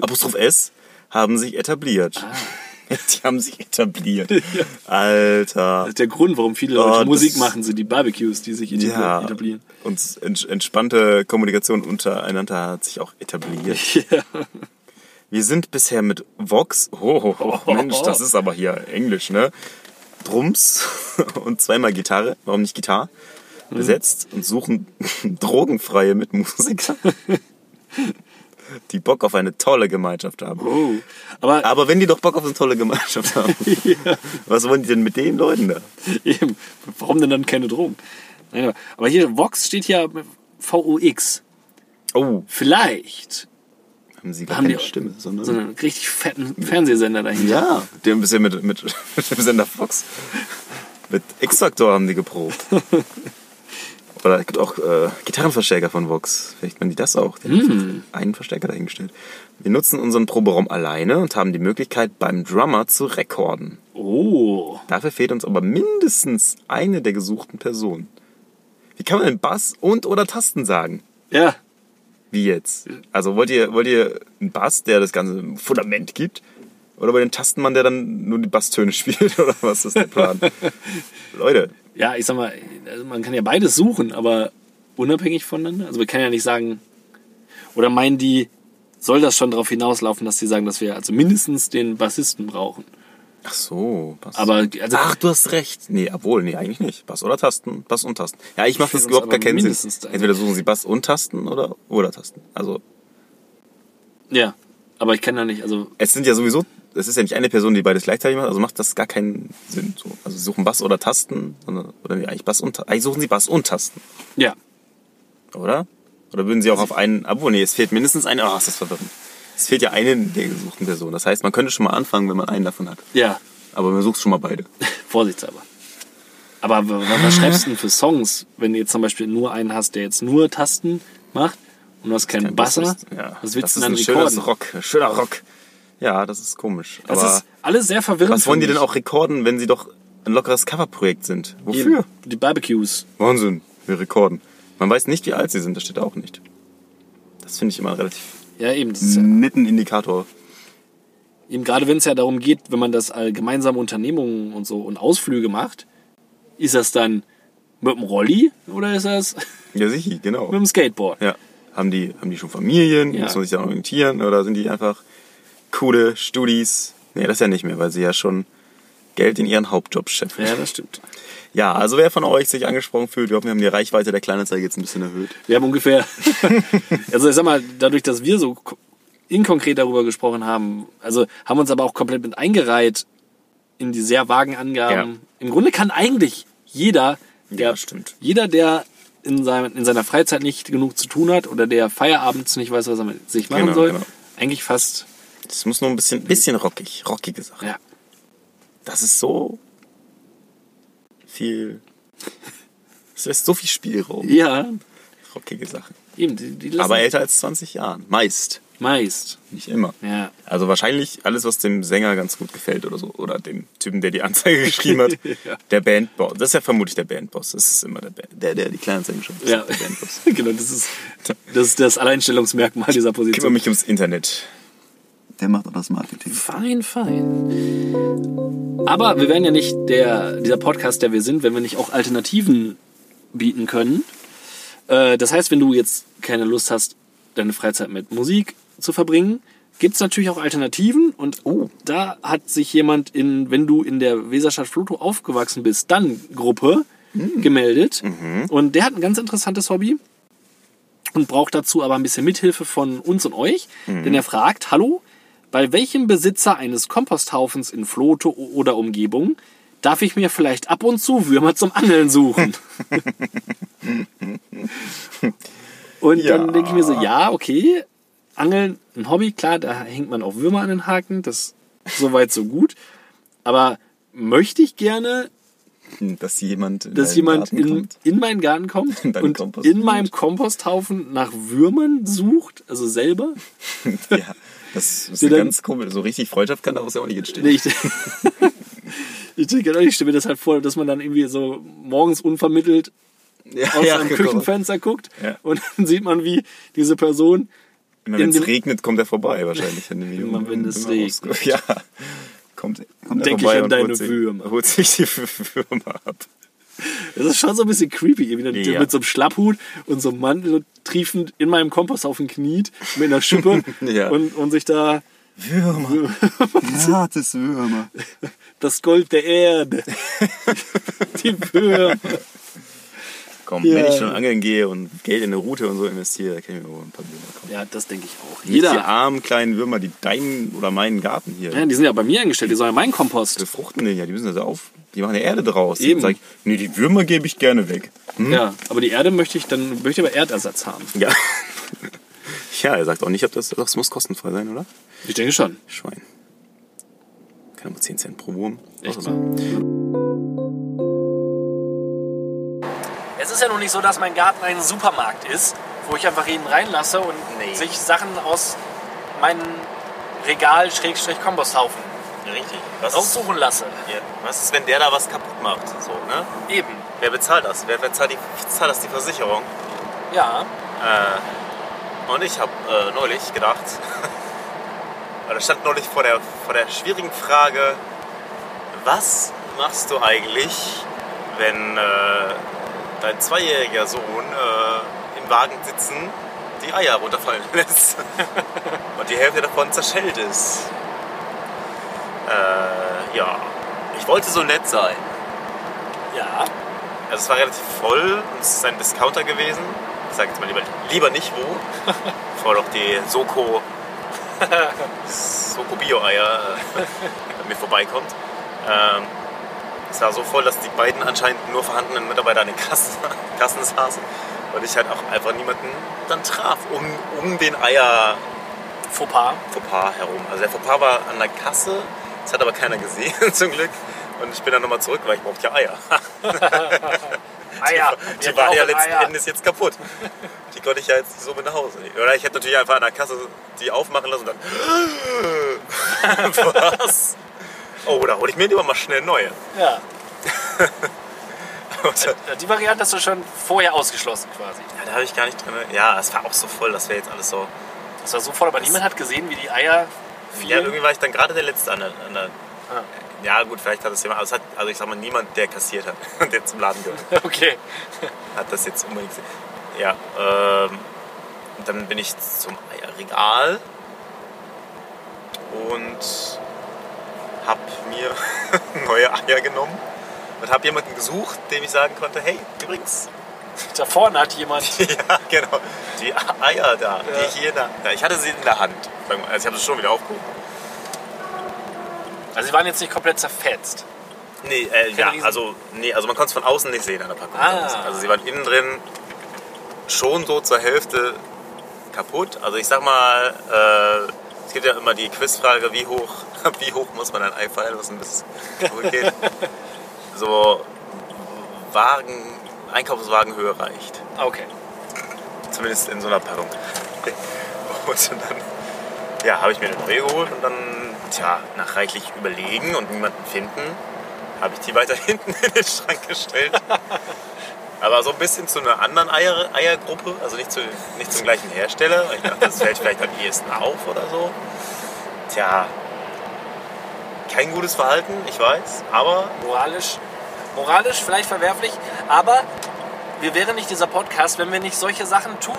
Apostroph S, haben sich etabliert. Die haben sich etabliert. Alter. Das ist der Grund, warum viele Oh, Leute das- Musik machen, sind die Barbecues, die sich etablieren. Ja, etablieren. und ents- entspannte Kommunikation untereinander hat sich auch etabliert. Ja. Wir sind bisher mit Vox, oh, oh, oh Mensch, das ist aber hier Englisch, ne? Drums und zweimal Gitarre, warum nicht Gitarre, besetzt und suchen drogenfreie Mitmusiker, die Bock auf eine tolle Gemeinschaft haben. Oh. Aber Aber wenn die doch Bock auf eine tolle Gemeinschaft haben, was wollen die denn mit den Leuten da? eben, warum denn dann keine Drogen? Nein, aber hier, Vox steht ja VOX. Oh, Vielleicht haben sie gar haben keine Stimme, sondern... so einen richtig fetten Fernsehsender dahinter. ja, die haben ein bisschen mit, mit, mit dem Sender Fox, mit X-Factor haben die geprobt. Oder es gibt auch äh, Gitarrenverstärker von Vox. Vielleicht meinen die das auch. Die haben einen Verstärker dahingestellt. Wir nutzen unseren Proberaum alleine und haben die Möglichkeit, beim Drummer zu rekorden. Oh. Dafür fehlt uns aber mindestens eine der gesuchten Personen. Wie kann man denn Bass und oder Tasten sagen? Ja. Wie jetzt? Also wollt ihr, wollt ihr einen Bass, der das ganze Fundament gibt? Oder bei den Tastenmann, der dann nur die Basstöne spielt? Oder was ist der Plan? Leute, Ja, ich sag mal, also man kann ja beides suchen, aber unabhängig voneinander. Also wir können ja nicht sagen, oder meinen die, soll das schon darauf hinauslaufen, dass die sagen, dass wir also mindestens den Bassisten brauchen. Ach so. Bass. Aber also Ach, du hast recht. Nee, obwohl, nee, eigentlich nicht. Bass oder Tasten. Bass und Tasten. Ja, ich mache das überhaupt gar keinen Sinn. Entweder suchen sie Bass und Tasten oder oder Tasten. Also, ja, aber ich kenne ja nicht, also es sind ja sowieso, es ist ja nicht eine Person, die beides gleichzeitig macht, also macht das gar keinen Sinn. So. Also sie suchen Bass oder Tasten, sondern, oder nee, eigentlich Bass und Tasten. Eigentlich suchen sie Bass und Tasten, ja, oder? Oder würden sie auch auf einen, obwohl, nee, es fehlt mindestens eine, ach, ist das verwirrend. Es fehlt ja eine der gesuchten Personen. Das heißt, man könnte schon mal anfangen, wenn man einen davon hat. ja, Aber man sucht schon mal beide. vorsichtshalber. Aber was schreibst du denn für Songs, wenn du jetzt zum Beispiel nur einen hast, der jetzt nur Tasten macht und du hast keinen Basser? Ja, Was das willst du ist dann ein recorden? schönes Rock, schöner Rock. Ja, das ist komisch. Das Aber ist alles sehr verwirrend. was wollen die denn auch rekorden, wenn sie doch ein lockeres Coverprojekt sind? Wofür? Eben, Die Barbecues. Wahnsinn, wir rekorden. Man weiß nicht, wie alt sie sind, das steht auch nicht. Das finde ich immer relativ Ja, eben. Das ist ja, netten Indikator. eben gerade wenn es ja darum geht, wenn man das gemeinsame Unternehmungen und so und Ausflüge macht, ist das dann mit dem Rolli oder ist das Ja, sicher, genau. mit dem Skateboard? Ja. Haben die, haben die schon Familien? Ja. Muss man sich da orientieren? Oder sind die einfach coole Studis? Nee, das ja nicht mehr, weil sie ja schon Geld in ihren Hauptjob scheffeln. Ja, das stimmt. Ja, also wer von euch sich angesprochen fühlt, wir hoffen, wir haben die Reichweite der Kleinanzeige jetzt ein bisschen erhöht. Wir haben ungefähr, also ich sag mal, dadurch, dass wir so ko- inkonkret darüber gesprochen haben, also haben uns aber auch komplett mit eingereiht in die sehr vagen Angaben. Ja. Im Grunde kann eigentlich jeder, der, Ja, stimmt. jeder, der in, seinem, in seiner Freizeit nicht genug zu tun hat oder der feierabends nicht weiß, was er mit sich machen Genau, soll, genau. eigentlich fast, Es muss nur ein bisschen, bisschen rockig, rockige Sache. ja, Das ist so viel. Es lässt so viel Spielraum. ja, Rockige Sachen. eben, die, die Aber älter als 20 Jahren. Meist. meist, Nicht immer. ja. Also wahrscheinlich alles, was dem Sänger ganz gut gefällt oder so. Oder dem Typen, der die Anzeige geschrieben hat. Ja. Der Bandboss. Das ist ja vermutlich der Bandboss. Das ist immer der, Band, der, der die Kleinanzeigen schreibt. Ja, der Bandboss. genau, das ist, das ist das Alleinstellungsmerkmal dieser Ich kümmere Position. mich ums Internet. Der macht auch das Marketing. Fein, fein. Aber wir wären ja nicht der, dieser Podcast, der wir sind, wenn wir nicht auch Alternativen bieten können. Äh, Das heißt, wenn du jetzt keine Lust hast, deine Freizeit mit Musik zu verbringen, gibt es natürlich auch Alternativen. Und Oh. da hat sich jemand in, wenn du in der Weserstadt Floto aufgewachsen bist, dann Gruppe gemeldet. Und der hat ein ganz interessantes Hobby und braucht dazu aber ein bisschen Mithilfe von uns und euch. Denn er fragt, hallo, bei welchem Besitzer eines Komposthaufens in Flote oder Umgebung darf ich mir vielleicht ab und zu Würmer zum Angeln suchen? und Ja. dann denke ich mir so, ja, okay, Angeln, ein Hobby, klar, da hängt man auch Würmer an den Haken, das soweit so gut. Aber möchte ich gerne Dass jemand, in dass jemand in, in meinen Garten kommt und in meinem Komposthaufen nach Würmern sucht, also selber. Ja, das ist dann- ganz komisch. So richtig Freundschaft kann daraus ja auch nicht entstehen. Nee, ich, ich, denke, ich stelle mir das halt vor, dass man dann irgendwie so morgens unvermittelt ja, aus ja, seinem genau. Küchenfenster guckt Ja. und dann sieht man, wie diese Person Immer in wenn es dem- regnet, kommt er vorbei wahrscheinlich. Wenn, die- Immer wenn es regnet. Ja, kommt, kommt er Denk ich an deine Würmer. Holt sich die Würmer ab. Das ist schon so ein bisschen creepy, irgendwie Ja. mit so einem Schlapphut und so einem Mantel triefend in meinem Komposthaufen kniet mit einer Schippe Ja. und, und sich da Würmer. Hartes Würmer. das Gold der Erde, die Würmer. Komm, Ja. wenn ich schon angeln gehe und Geld in eine Route und so investiere, da kann ich mir wohl ein paar Würmer kaufen. Ja, das denke ich auch. Nicht die Jeder. armen kleinen Würmer, die deinen oder meinen Garten hier Ja, die sind ja bei mir eingestellt, die sollen ja meinen Kompost. befruchten. Den ja, die müssen also auf. Die machen ja Erde draus. Eben. Dann sag ich, nee, die Würmer gebe ich gerne weg. Hm? Ja, aber die Erde möchte ich dann möchte ich aber Erdersatz haben. Ja. ja, er sagt auch nicht, ob das, das muss kostenfrei sein, oder? Ich denke schon. Schwein. Keine Ahnung, 10 Cent pro Wurm. Echt Also, Es ist ja nun nicht so, dass mein Garten ein Supermarkt ist, wo ich einfach jeden reinlasse und Nee. sich Sachen aus meinem Regal-Komposthaufen Richtig. Was raussuchen lasse. ja, was ist, wenn der da was kaputt macht? So, ne? Eben. Wer bezahlt das? Wer bezahlt, die, bezahlt das die Versicherung? Ja. Äh, und ich habe äh, neulich gedacht, oder stand neulich vor der, vor der schwierigen Frage, was machst du eigentlich, wenn äh, dein zweijähriger Sohn äh, im Wagen sitzen die Eier runterfallen lässt und die Hälfte davon zerschellt ist? Äh, ja, ich wollte so nett sein. Ja. Also es war relativ voll und es ist ein Discounter gewesen. Ich sage jetzt mal lieber, lieber nicht wo. Bevor doch die Soko, Soko Bio-Eier äh, an mir vorbeikommt. Ähm, es war so voll, dass die beiden anscheinend nur vorhandenen Mitarbeiter an den Kassen, Kassen saßen. Und ich halt auch einfach niemanden dann traf um, um den Eier Fauxpas. Fauxpas herum. Also der Fauxpas war an der Kasse, das hat aber keiner gesehen zum Glück. Und ich bin dann nochmal zurück, weil ich brauchte ja Eier. Eier. Die Wir waren ja letzten Eier. Endes jetzt kaputt. Die konnte ich ja jetzt so mit nach Hause nehmen. Oder ich hätte natürlich einfach an der Kasse die aufmachen lassen und dann. Was? Oh, da hole ich mir lieber mal schnell neue. Ja. Und, ja, Äh, Die Variante hast du schon vorher ausgeschlossen quasi. da habe ich gar nicht drin. Ja, es war auch so voll, das wäre jetzt alles so. Das war so voll, aber niemand hat gesehen, wie die Eier Ja, fielen. irgendwie war ich dann gerade der Letzte an der. An der Ah. ja, gut, vielleicht hat es jemand. Also, es hat, also ich sag mal, niemand, der kassiert hat, der zum Laden gehört. Okay. hat das jetzt unbedingt gesehen. Ja, ähm, und dann bin ich zum Eierregal und habe mir neue Eier genommen und habe jemanden gesucht, dem ich sagen konnte, hey, übrigens, Da vorne hat jemand. ja, genau, die Eier da, Ja. die ich hier da, ja, ich hatte sie in der Hand. Also ich habe sie schon wieder aufgehoben. Also sie waren jetzt nicht komplett zerfetzt. Nee, äh, ja, also, nee, also man konnte es von außen nicht sehen an der Packung. Ah. Also sie waren innen drin schon so zur Hälfte kaputt. Also ich sag mal, äh, es gibt ja immer die Quizfrage, wie hoch, wie hoch muss man ein Ei was ein bisschen zurückgeht. so Wagen, Einkaufswagenhöhe reicht. Okay. Zumindest in so einer Packung. Und dann ja, habe ich mir eine neue geholt und dann, tja, nach reichlich Überlegen und niemanden finden, habe ich die weiter hinten in den Schrank gestellt. Aber so ein bisschen zu einer anderen Eier, Eiergruppe, also nicht, zu, nicht zum gleichen Hersteller. Ich dachte, das fällt vielleicht am ehesten auf oder so. Tja, kein gutes Verhalten, ich weiß, aber Moralisch, moralisch vielleicht verwerflich, aber wir wären nicht dieser Podcast, wenn wir nicht solche Sachen tun,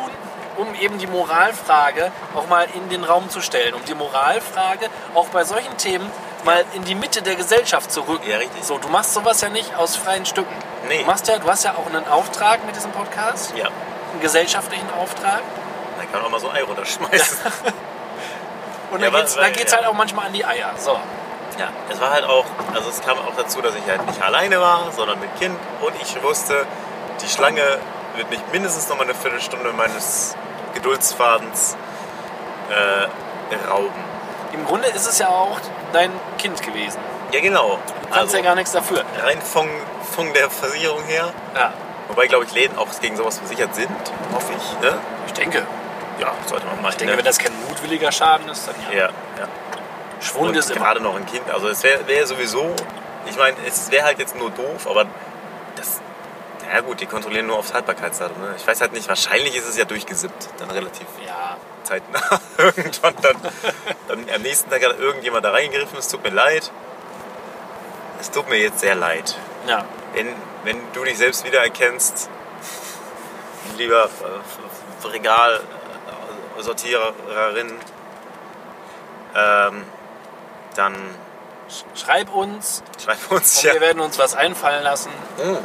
um eben die Moralfrage auch mal in den Raum zu stellen, um die Moralfrage auch bei solchen Themen mal in die Mitte der Gesellschaft zu rücken. Ja, richtig. So, du machst sowas ja nicht aus freien Stücken. Nee. Du, machst ja, du hast ja auch einen Auftrag mit diesem Podcast, ja, einen gesellschaftlichen Auftrag. da kann man auch mal so ein Ei runterschmeißen. Und Ja, da da geht's ja. halt auch manchmal an die Eier. So. Ja, es war halt auch, also es kam auch dazu, dass ich halt nicht alleine war, sondern mit Kind und ich wusste, die Schlange wird mich mindestens noch mal eine Viertelstunde meines Geduldsfadens äh, rauben. Im Grunde ist es ja auch dein Kind gewesen. Ja, genau. Du kannst ja gar nichts dafür. rein von, von der Versicherung her, Ja, wobei, glaube ich, Läden auch gegen sowas versichert sind, hoffe ich. Ne? ich denke. Ja, sollte man mal. Ich denke, wenn das kein mutwilliger Schaden ist, dann ja. Ja, ja. Schwund Und ist immer. gerade noch ein Kind. Also es wäre wär sowieso, ich meine, es wäre halt jetzt nur doof, aber das, na gut, die kontrollieren nur aufs Haltbarkeitsdatum. Ne? Ich weiß halt nicht, wahrscheinlich ist es ja durchgesippt, dann relativ Ja, zeitnah. Irgendwann dann, dann am nächsten Tag hat irgendjemand da reingegriffen, es tut mir leid. Es tut mir jetzt sehr leid. ja. Wenn, wenn du dich selbst wiedererkennst, lieber äh, Regalsortiererin, ähm, dann Schreib uns schreib uns und ja. wir werden uns was einfallen lassen, Oh.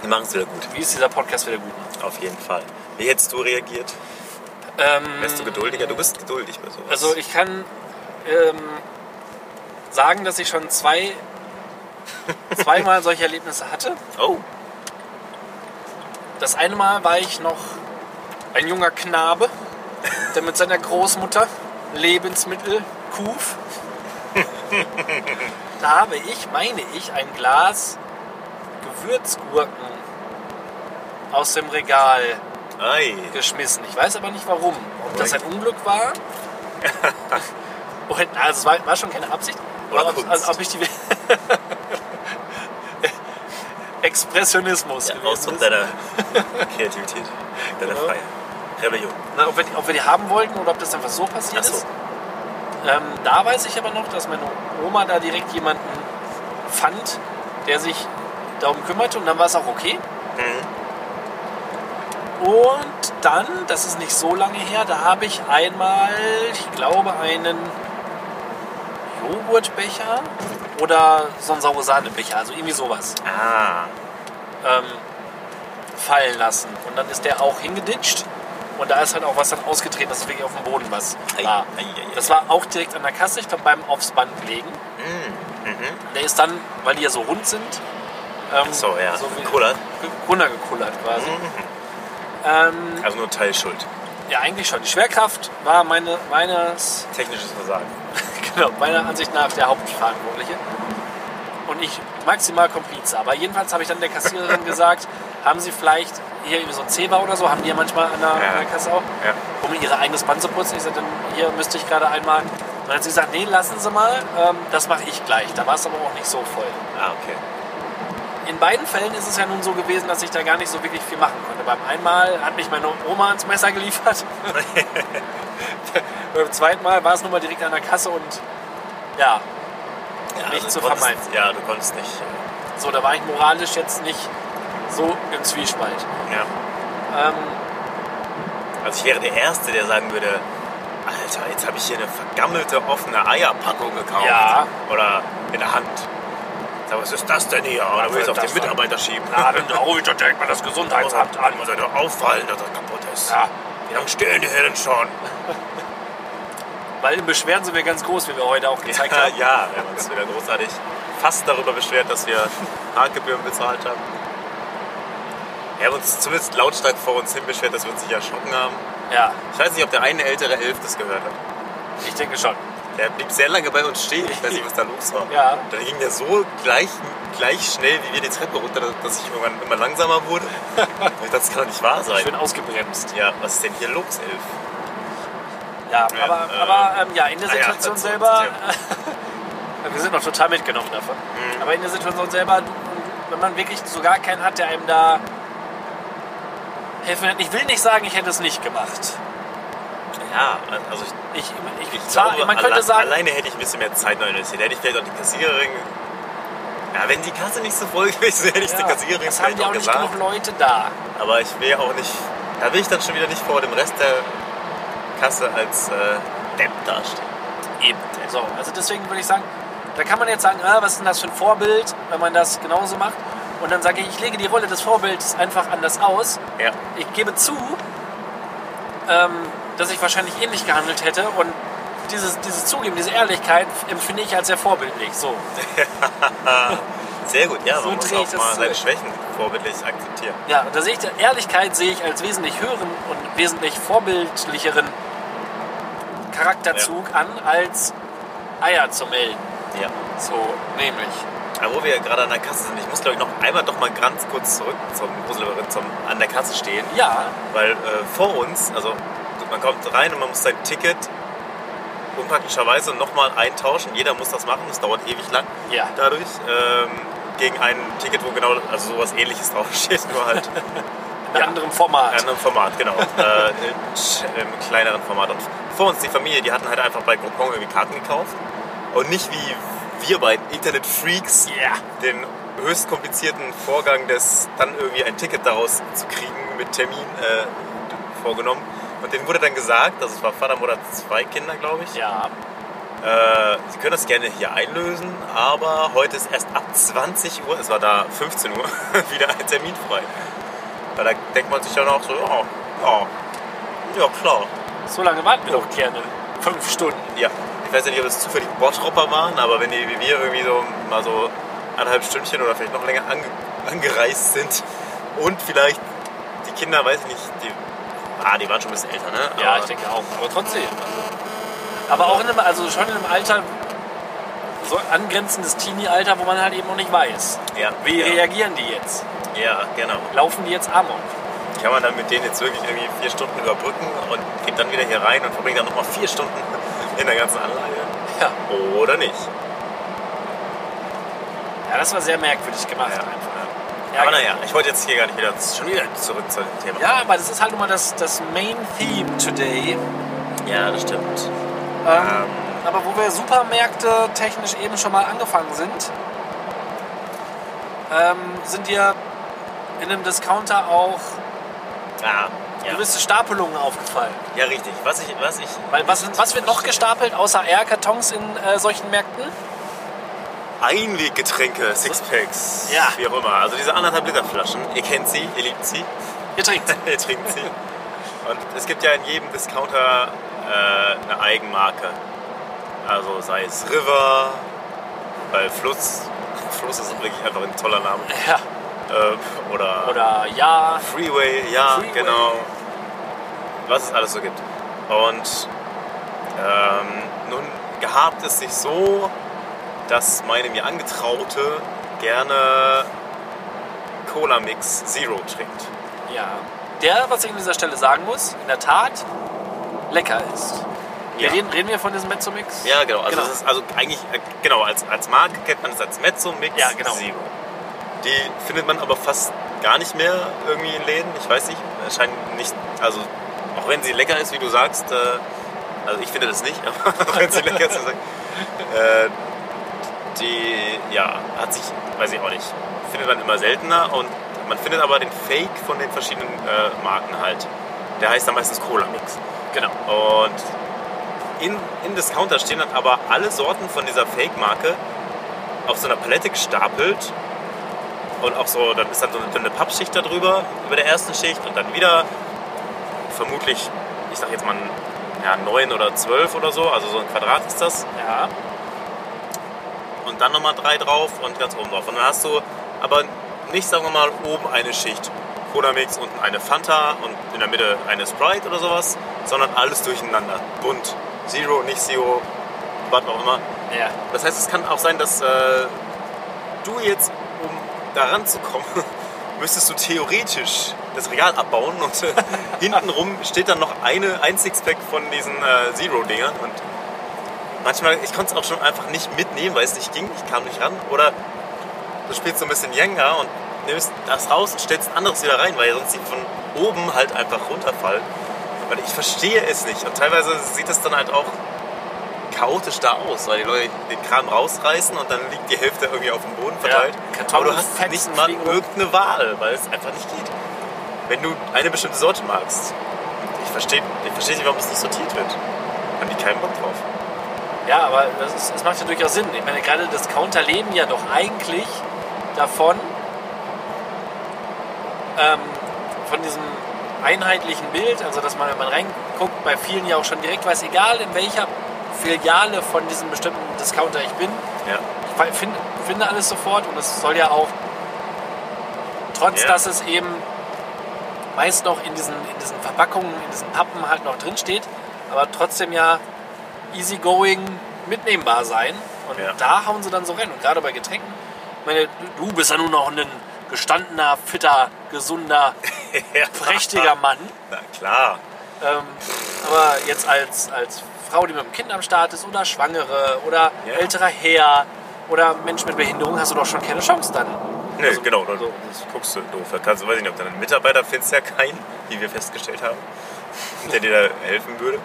Wir machen es wieder gut, wie es dieser Podcast wieder gut macht. auf jeden Fall. Wie hättest du reagiert? Ähm, Wärst du geduldiger? Du bist geduldig bei sowas. Also ich kann ähm, sagen, dass ich schon zwei, zweimal solche Erlebnisse hatte. oh, Das eine Mal war ich noch ein junger Knabe, der mit seiner Großmutter Lebensmittel kuf. Da habe ich, meine ich, ein Glas Gewürzgurken aus dem Regal ei. geschmissen. Ich weiß aber nicht warum. Ob das ein Unglück war. Und, also es war, war schon keine Absicht. Oder ob, also, ob ich die Expressionismus Ja, Ausdruck deiner Kreativität, deiner Genau. Freiheit. Rebellion. Na, ob, wir die, ob wir die haben wollten oder ob das einfach so passiert so. ist. Ähm, da weiß ich aber noch, dass meine Oma da direkt jemanden fand, der sich darum kümmerte und dann war es auch okay. Und dann, das ist nicht so lange her, da habe ich einmal, ich glaube, einen Joghurtbecher oder so einen saure Sahnebecher, also irgendwie sowas, Ah, ähm, fallen lassen. Und dann ist der auch hingeditscht und da ist halt auch was dann ausgetreten, dass es wirklich auf dem Boden was war. ei. Das war auch direkt an der Kasse, ich glaube beim aufs Band legen. Mhm. Der ist dann, weil die ja so rund sind, ähm, so, ja. so wie Kullert. runtergekullert quasi. Ähm, Also nur Teilschuld. ja, eigentlich schon. Die Schwerkraft war meine, meines, Technisches Versagen. genau, meiner Ansicht nach der Hauptverantwortliche. Und ich maximal Komplize. Aber jedenfalls habe ich dann der Kassiererin gesagt, haben Sie vielleicht hier irgendwie so ein Zebra oder so, haben die ja manchmal an der, Ja. an der Kasse auch, Ja. um ihr eigenes Band zu putzen. Ich sagte, dann hier müsste ich gerade einmal. Und dann hat sie gesagt, nee, lassen Sie mal, ähm, das mache ich gleich. Da war es aber auch nicht so voll. Ah, okay. In beiden Fällen ist es ja nun so gewesen, dass ich da gar nicht so wirklich viel machen konnte. Beim einmal hat mich meine Oma ans Messer geliefert. Beim zweiten Mal war es nun mal direkt an der Kasse und ja, Ja, Nicht also zu konntest- vermeiden. Ja, du konntest nicht. äh, so, da war ich moralisch jetzt nicht so im Zwiespalt. Ja. Ähm, Also ich wäre der Erste, der sagen würde, Alter, jetzt habe ich hier eine vergammelte offene Eierpackung gekauft. Ja. Oder in der Hand. Sag, was ist das denn hier? Oder will ich es auf den? Mitarbeiter schieben? ja, dann ich doch direkt mal das Gesundheitsamt an. Muss er doch auffallen, dass das kaputt ist. Ja, Wie lange stehen die hier denn schon? weil im Beschweren sind wir ganz groß, wie wir heute auch gezeigt haben. ja, wir haben uns wieder großartig fast darüber beschwert, dass wir Parkgebühren bezahlt haben. Wir haben uns zumindest lautstark vor uns hin beschwert, dass wir uns nicht erschrocken haben. Ja, Ich weiß nicht, ob der eine ältere Elf das gehört hat. ich denke schon. Der blieb sehr lange bei uns stehen. Ich weiß nicht, was da los war. Ja. Dann ging der so gleich, gleich schnell wie wir die Treppe runter, dass ich irgendwann immer langsamer wurde. Und ich dachte, das kann doch nicht wahr sein. Schön ausgebremst. Ja, was ist denn hier los, Elf? Ja, Ja, aber, äh, aber ähm, ja, in der ah ja, Situation das- selber, wir sind noch total mitgenommen davon. Mhm. Aber in der Situation selber, wenn man wirklich so gar keinen hat, der einem da helfen wird. Ich will nicht sagen, ich hätte es nicht gemacht. Ja, also ich, Ich, ich, ich zwar, glaube, man könnte alle, sagen, alleine hätte ich ein bisschen mehr Zeit noch investiert. Hätte ich vielleicht auch die Kassiererin... Ja, wenn die Kasse nicht so voll gewesen wäre, hätte ich die ja, Kassiererin es haben vielleicht ja auch auch nicht gesagt. genug Leute da. Aber ich will auch nicht... Da will ich dann schon wieder nicht vor dem Rest der Kasse als äh, Depp dastehen. Eben. So, also deswegen würde ich sagen, da kann man jetzt sagen, ah, was ist denn das für ein Vorbild, wenn man das genauso macht. Und dann sage ich, ich lege die Rolle des Vorbilds einfach anders aus. Ja. Ich gebe zu, ähm, dass ich wahrscheinlich ähnlich gehandelt hätte und dieses, dieses Zugeben, diese Ehrlichkeit empfinde ich als sehr vorbildlich. So. Sehr gut, ja, So man muss auch mal seine. Schwächen vorbildlich akzeptieren. Ja, da sehe ich, die Ehrlichkeit sehe ich als wesentlich höheren und wesentlich vorbildlicheren Charakterzug an, als Eier zu melden. Ja. So, nämlich. Wo wir gerade an der Kasse sind, ich muss glaube ich noch einmal doch mal ganz kurz zurück zum Grusellabyrinth, zum an der Kasse stehen. Ja, Weil äh, vor uns, also man kommt rein und man muss sein Ticket unpraktischerweise nochmal eintauschen. Jeder muss das machen, das dauert ewig lang. Ja. Dadurch ähm, gegen ein Ticket, wo genau also sowas ähnliches draufsteht, nur halt in Ja. anderem Format. in einem Format, genau. äh, in- Im kleineren Format. Und vor uns die Familie, die hatten halt einfach bei Groupon irgendwie Karten gekauft. Und nicht wie wir beiden Internet-Freaks Ja. den höchst komplizierten Vorgang des dann irgendwie ein Ticket daraus zu kriegen mit Termin äh, vorgenommen. Und denen wurde dann gesagt, also es war Vater, Mutter, zwei Kinder, glaube ich. Ja, Äh, Sie können das gerne hier einlösen, aber heute ist erst ab 20 Uhr, es war da 15 Uhr, wieder ein Termin frei. Weil da denkt man sich dann auch so, ja, ja, ja klar. so lange warten wir doch gerne. Fünf Stunden. Ja, ich weiß ja nicht, ob es zufällig Bottropper waren, aber wenn die wie wir irgendwie so mal so anderthalb Stündchen oder vielleicht noch länger ange angereist sind und vielleicht die Kinder, weiß ich nicht, die, ah, die waren schon ein bisschen älter, ne? Ja, Aber- ich denke auch. Aber trotzdem. Aber auch in einem, also schon in einem Alter, so angrenzendes Teenie-Alter, wo man halt eben noch nicht weiß. ja, Wie ja, reagieren die jetzt? ja, genau. Laufen die jetzt Amok? Kann man dann mit denen jetzt wirklich irgendwie vier Stunden überbrücken und geht dann wieder hier rein und verbringt dann nochmal vier Stunden in der ganzen Anlage? Ja. Oder nicht? Ja, das war sehr merkwürdig gemacht Ja. einfach. Ja, aber naja, ich wollte jetzt hier gar nicht wieder schon wieder zurück zu dem Thema. Ja, aber das ist halt nun mal das, das Main Theme today. ja das stimmt. Ähm, aber wo wir Supermärkte technisch eben schon mal angefangen sind, ähm, sind dir in einem Discounter auch Ah, ja. gewisse Stapelungen aufgefallen. ja, richtig. Was ich, was ich. Weil was, was wird noch gestapelt außer R-Kartons in äh, solchen Märkten? Einweggetränke, Sixpacks, Ja. wie auch immer. Also diese anderthalb Liter Flaschen. Ihr kennt sie, ihr liebt sie, Ihr trinkt. ihr trinkt sie. Und es gibt ja in jedem Discounter äh, eine Eigenmarke. Also sei es River, weil Fluss, Fluss ist wirklich einfach ein toller Name. Ja. Äh, oder, Oder ja. Freeway, ja, Freeway. genau. Was es alles so gibt. Und ähm, nun gehabt es sich so, dass meine mir angetraute gerne Cola Mix Zero trinkt. Ja. Der, was ich an dieser Stelle sagen muss, in der Tat lecker ist. Ja. reden, reden wir von diesem Mezzomix? Ja, genau. Also, Genau. Das ist also eigentlich, äh, genau, als, als Marke kennt man es als Mezzo Mix Ja, genau. Zero. Die findet man aber fast gar nicht mehr irgendwie in Läden. Ich weiß nicht, scheint nicht, also auch wenn sie lecker ist, wie du sagst, äh, also ich finde das nicht, aber auch wenn sie lecker ist, äh, die, ja, hat sich, weiß ich auch nicht, findet man immer seltener und man findet aber den Fake von den verschiedenen äh, Marken halt. Der heißt dann meistens Cola Mix. Genau. Und in, im Discounter stehen dann aber alle Sorten von dieser Fake-Marke auf so einer Palette gestapelt. Und auch so, dann ist dann so eine dünne Pappschicht darüber, über der ersten Schicht. Und dann wieder vermutlich, ich sag jetzt mal, ja, 9 oder 12 oder so. Also so ein Quadrat ist das. Ja. Und dann nochmal drei drauf und ganz oben drauf. Und dann hast du aber nicht, sagen wir mal, oben eine Schicht Cola Mix, unten eine Fanta und in der Mitte eine Sprite oder sowas, sondern alles durcheinander. Bunt. Zero, nicht Zero, was auch immer. Ja. Das heißt, es kann auch sein, dass äh, du jetzt, um daran zu kommen, müsstest du theoretisch das Regal abbauen und äh, hintenrum steht dann noch eine, ein Sixpack von diesen äh, Zero-Dingern und manchmal, ich konnte es auch schon einfach nicht mitnehmen, weil es nicht ging, ich kam nicht ran oder du spielst so ein bisschen Jenga und nimmst das raus und stellst ein anderes wieder rein, weil sonst die von oben halt einfach runterfallen. Weil ich verstehe es nicht und teilweise sieht es dann halt auch chaotisch da aus, weil die Leute den Kram rausreißen und dann liegt die Hälfte irgendwie auf dem Boden verteilt. Karton- Aber du hast Fetzen nicht mal irgendeine Wahl, weil es einfach nicht geht. Wenn du eine bestimmte Sorte magst, ich verstehe ich versteh nicht, warum es nicht sortiert wird. Haben die keinen Bock drauf. Ja, aber das, ist, das macht ja durchaus Sinn. Ich meine, gerade Discounter leben ja doch eigentlich davon, ähm, von diesem einheitlichen Bild, also dass man, wenn man reinguckt, bei vielen ja auch schon direkt weiß, egal in welcher Filiale von diesem bestimmten Discounter ich bin, Ja. ich find, finde alles sofort und es soll ja auch, trotz Ja. dass es eben meist noch in diesen, in diesen Verpackungen, in diesen Pappen halt noch drin steht, aber trotzdem ja easygoing mitnehmbar sein. Und Ja. da hauen sie dann so rein. Und gerade bei Getränken, ich meine, du bist ja nun noch ein gestandener, fitter, gesunder, prächtiger Mann. Na klar. Ähm, aber jetzt als, als Frau, die mit einem Kind am Start ist oder Schwangere oder Ja. älterer Herr oder Mensch mit Behinderung, hast du doch schon keine Chance dann. Nee, Also, genau, dann so. guckst du doof. Da kannst du, weiß ich nicht, ob du einen Mitarbeiter findest ja keinen, wie wir festgestellt haben, der dir da helfen würde.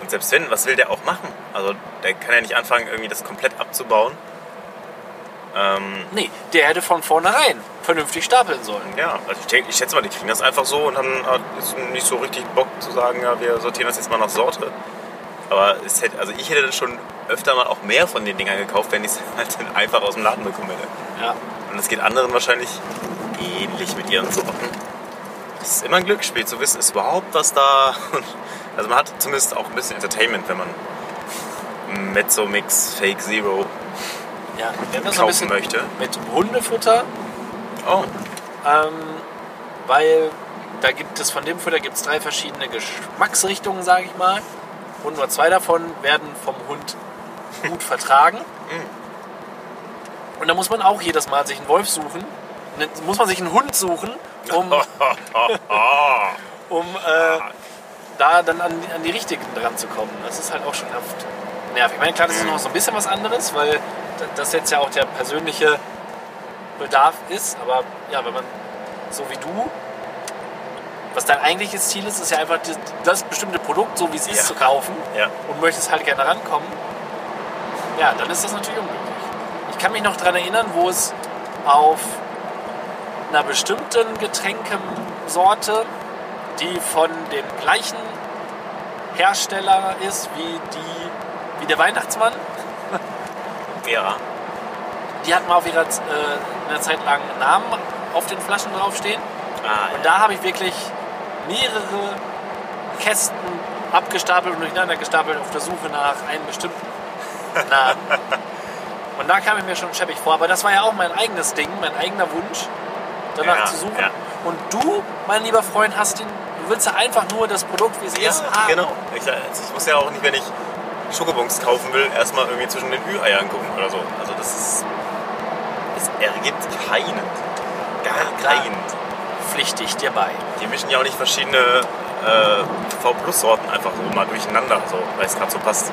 Und selbst wenn, was will der auch machen? Also der kann ja nicht anfangen, irgendwie das komplett abzubauen. Ähm, Nee, der hätte von vornherein vernünftig stapeln sollen. ja, also ich, denke, ich schätze mal, die kriegen das einfach so und haben nicht so richtig Bock zu sagen, ja, wir sortieren das jetzt mal nach Sorte. Aber es hätte, also ich hätte schon öfter mal auch mehr von den Dingern gekauft, wenn ich es halt einfach aus dem Laden bekommen hätte. Ja. Und es geht anderen wahrscheinlich ähnlich mit ihren Sorten. Es ist immer ein Glücksspiel zu wissen, ist überhaupt was da. Also man hat zumindest auch ein bisschen Entertainment, wenn man Mezzo Mix Fake Zero ja. Wir haben das so ein kaufen bisschen möchte. mit Hundefutter, Oh, ähm, weil da gibt es von dem Futter gibt es drei verschiedene Geschmacksrichtungen, sage ich mal. Und nur zwei davon werden vom Hund gut vertragen. Und da muss man auch jedes Mal sich einen Wolf suchen. Dann muss man sich einen Hund suchen, um, um äh, da dann an, an die richtigen dran zu kommen. Das ist halt auch schon oft nervig. Ich meine, klar, das ist noch so ein bisschen was anderes, weil das jetzt ja auch der persönliche Bedarf ist. Aber ja, wenn man so wie du, was dein eigentliches Ziel ist, ist ja einfach das, das bestimmte Produkt, so wie es ist, Ja. zu kaufen Ja. und möchtest halt gerne rankommen. Ja, dann ist das natürlich unmöglich. Ich kann mich noch daran erinnern, wo es auf einer bestimmten Getränkesorte, die von dem gleichen Hersteller ist wie, die, wie der Weihnachtsmann, Ja. die hatten mal auf ihrer äh, eine Zeit lang Namen auf den Flaschen draufstehen. Ah, Und da habe ich wirklich mehrere Kästen abgestapelt und durcheinander gestapelt auf der Suche nach einem bestimmten Namen. Und da kam ich mir schon scheppig vor. Aber das war ja auch mein eigenes Ding, mein eigener Wunsch, danach Ja, zu suchen. ja. Und du, mein lieber Freund, hast den, du willst ja einfach nur das Produkt, wie es Ja, ist, haben. genau. Ich, also ich muss ja auch nicht, wenn ich Schokobons kaufen will, erstmal irgendwie zwischen den Ü-Eiern gucken oder so. Also das ist. Es ergibt keinen. Gar keinen. Pflichte ich dir bei. Die mischen ja auch nicht verschiedene äh, V-Plus-Sorten einfach so mal durcheinander, so, weil es gerade so passt.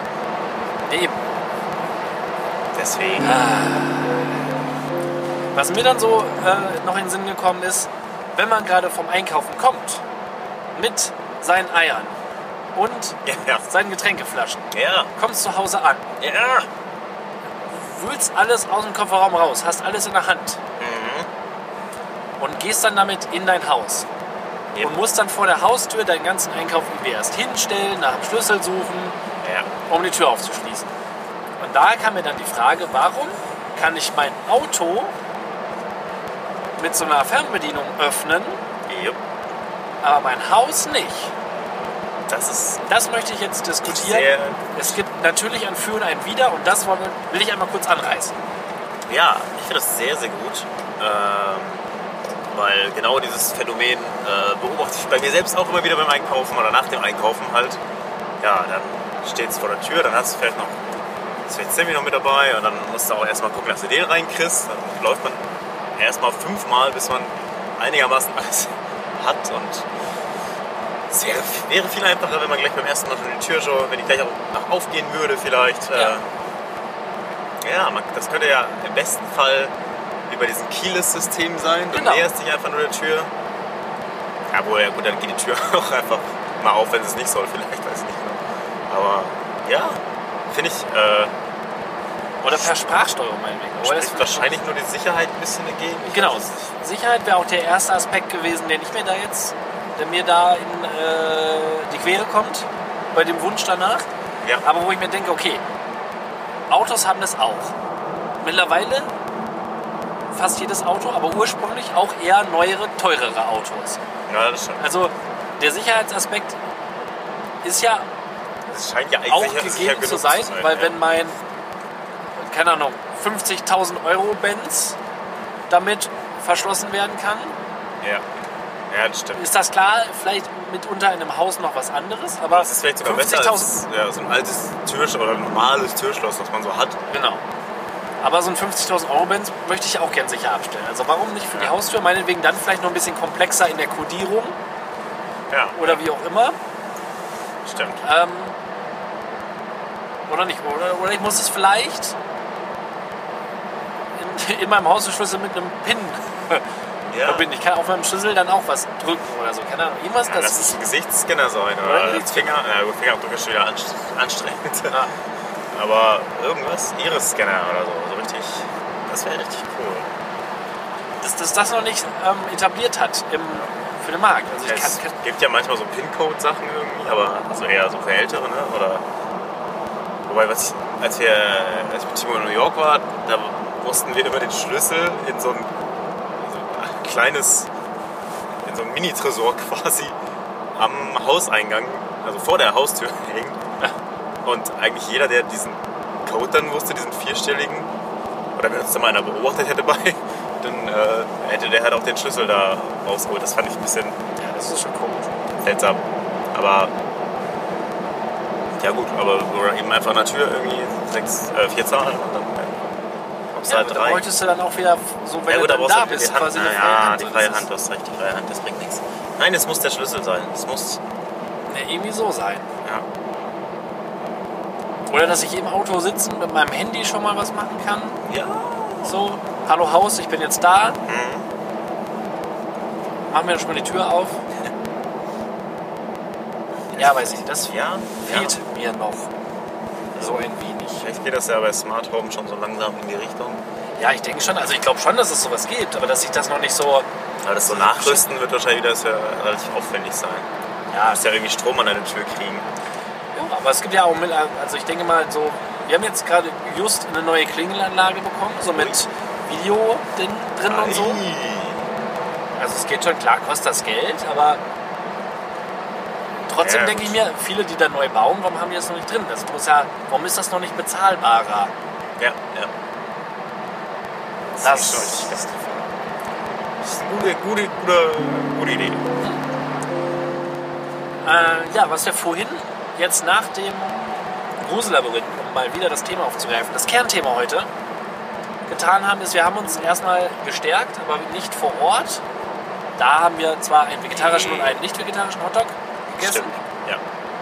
Eben. Deswegen. Was mir dann so äh, noch in den Sinn gekommen ist, wenn man gerade vom Einkaufen kommt, mit seinen Eiern und Ja, seinen Getränkeflaschen, Ja. kommst zu Hause an, Ja. wühlst alles aus dem Kofferraum raus, hast alles in der Hand und gehst dann damit in dein Haus. Und musst dann vor der Haustür deinen ganzen Einkauf irgendwie erst hinstellen, nach dem Schlüssel suchen, um die Tür aufzuschließen. Und da kam mir dann die Frage, warum kann ich mein Auto mit so einer Fernbedienung öffnen, aber mein Haus nicht? Das ist Das möchte ich jetzt diskutieren. sehr. Es gibt natürlich ein Für und ein Wider und das will ich einmal kurz anreißen. Ja, ich finde das sehr, sehr gut. Ähm, weil genau dieses Phänomen äh, beobachte ich bei mir selbst auch immer wieder beim Einkaufen oder nach dem Einkaufen halt. Ja, dann steht es vor der Tür, dann hast du vielleicht noch ist vielleicht Sammy noch mit dabei und dann musst du auch erstmal gucken, dass du den reinkriegst. Dann läuft man erstmal fünfmal, bis man einigermaßen alles hat und es wäre, wäre viel einfacher, wenn man gleich beim ersten Mal schon die Tür schon, wenn die gleich auch aufgehen würde vielleicht. Äh, Ja. ja, man, das könnte ja im besten Fall über diesen Keyless-System sein. Du Genau. näherst dich einfach nur der Tür. Ja, wohl, ja gut, dann geht die Tür auch einfach mal auf, wenn es nicht soll, vielleicht, weiß ich nicht. Aber ja, finde ich, äh, Oder per Sprachsteuerung meinetwegen. Aber das wahrscheinlich nur die Sicherheit ein bisschen dagegen. Ich Genau. Sicherheit wäre auch der erste Aspekt gewesen, der nicht mehr da jetzt, der mir da in äh, die Quere kommt, bei dem Wunsch danach. Ja. Aber wo ich mir denke, okay, Autos haben das auch. Mittlerweile fast jedes Auto, aber ursprünglich auch eher neuere, teurere Autos. Ja, das stimmt. Also der Sicherheitsaspekt ist ja ja auch gegeben zu genug sein, weil ja. wenn mein, keine Ahnung, 50.000 Euro Benz damit verschlossen werden kann, Ja. ja, das stimmt. ist das klar, vielleicht mitunter in einem Haus noch was anderes, aber Das ist vielleicht sogar besser 50.000 als ja, so ein altes Türschloss oder ein normales Türschloss, was man so hat. Genau. Aber so ein 50.000 Euro Benz möchte ich auch gern sicher abstellen. Also warum nicht für die. Haustür? Meinetwegen dann vielleicht noch ein bisschen komplexer in der Kodierung Ja, oder wie auch immer. stimmt. Ähm, oder nicht? Oder, oder ich muss es vielleicht in, in meinem Hausschlüssel mit einem Pin Ja. verbinden. Ich kann auf meinem Schlüssel dann auch was drücken oder so. Keine Ahnung. Irgendwas, Ja, das, das ist ein Gesichtsscanner sein Oder oder ein als Finger. Ja, gut, Fingerabdruck ist schon wieder anst- anstrengend. Ja. Aber irgendwas, Iris-Scanner oder so, so richtig. Das wäre richtig cool. dass, dass das noch nicht ähm, etabliert hat im, für den Markt. Also Es kann, kann, gibt ja manchmal so PIN-Code-Sachen irgendwie, aber also eher so für Ältere, ne? Oder wobei, was ich, als wir als ich mit Timo in New York war, da mussten wir immer den Schlüssel in so ein, so ein kleines, in so ein Mini-Tresor quasi am Hauseingang, also vor der Haustür hängen. Und eigentlich jeder, der diesen Code dann wusste, diesen vierstelligen, oder wenn uns da mal einer beobachtet hätte bei, dann äh, hätte der halt auch den Schlüssel da rausgeholt. Das fand ich ein bisschen ja, das ist schon komisch. seltsam. Aber ja gut, aber oder eben einfach an der Tür irgendwie sechs, äh, vier Zahlen und dann Ja, halt da bräuchtest du dann auch wieder, so wenn Ja gut, du dann da bist, die Hand. quasi eine freie ja, Hand. die freie Hand, du hast recht, die freie Hand, das bringt nichts. Nein, es muss der Schlüssel sein. Es muss, ja, irgendwie so sein. ja. Oder dass ich im Auto sitzen mit meinem Handy schon mal was machen kann. Ja. So, hallo Haus, ich bin jetzt da. Mhm. Machen wir schon mal die Tür auf. Ja, weiß ich, das Ja. fehlt ja. mir noch so ein wenig. Vielleicht geht das ja bei Smart Home schon so langsam in die Richtung. Ja, ich denke schon, also ich glaube schon, dass es sowas gibt, aber dass ich das noch nicht so. Aber das so nachrüsten wird wahrscheinlich wieder sehr relativ aufwendig sein. Ja, Du musst ja irgendwie Strom an deine Tür kriegen. Ja, aber es gibt ja auch, also ich denke mal so, wir haben jetzt gerade just eine neue Klingelanlage bekommen, so mit Video drin, drin und so. Also es geht schon, klar kostet das Geld, aber trotzdem Ja, denke ich mir, viele, die da neu bauen, warum haben die das noch nicht drin? Das muss ja, warum ist das noch nicht bezahlbarer? Ja, ja. Das- ist schon richtig. Das ist eine gute, gute, gute, gute Idee. Äh, ja, was wir vorhin jetzt nach dem Grusellabyrinthen, um mal wieder das Thema aufzugreifen, das Kernthema heute getan haben, ist, wir haben uns erstmal gestärkt, aber nicht vor Ort. Da haben wir zwar einen vegetarischen und einen nicht vegetarischen Hotdog gegessen. Stimmt. Ja.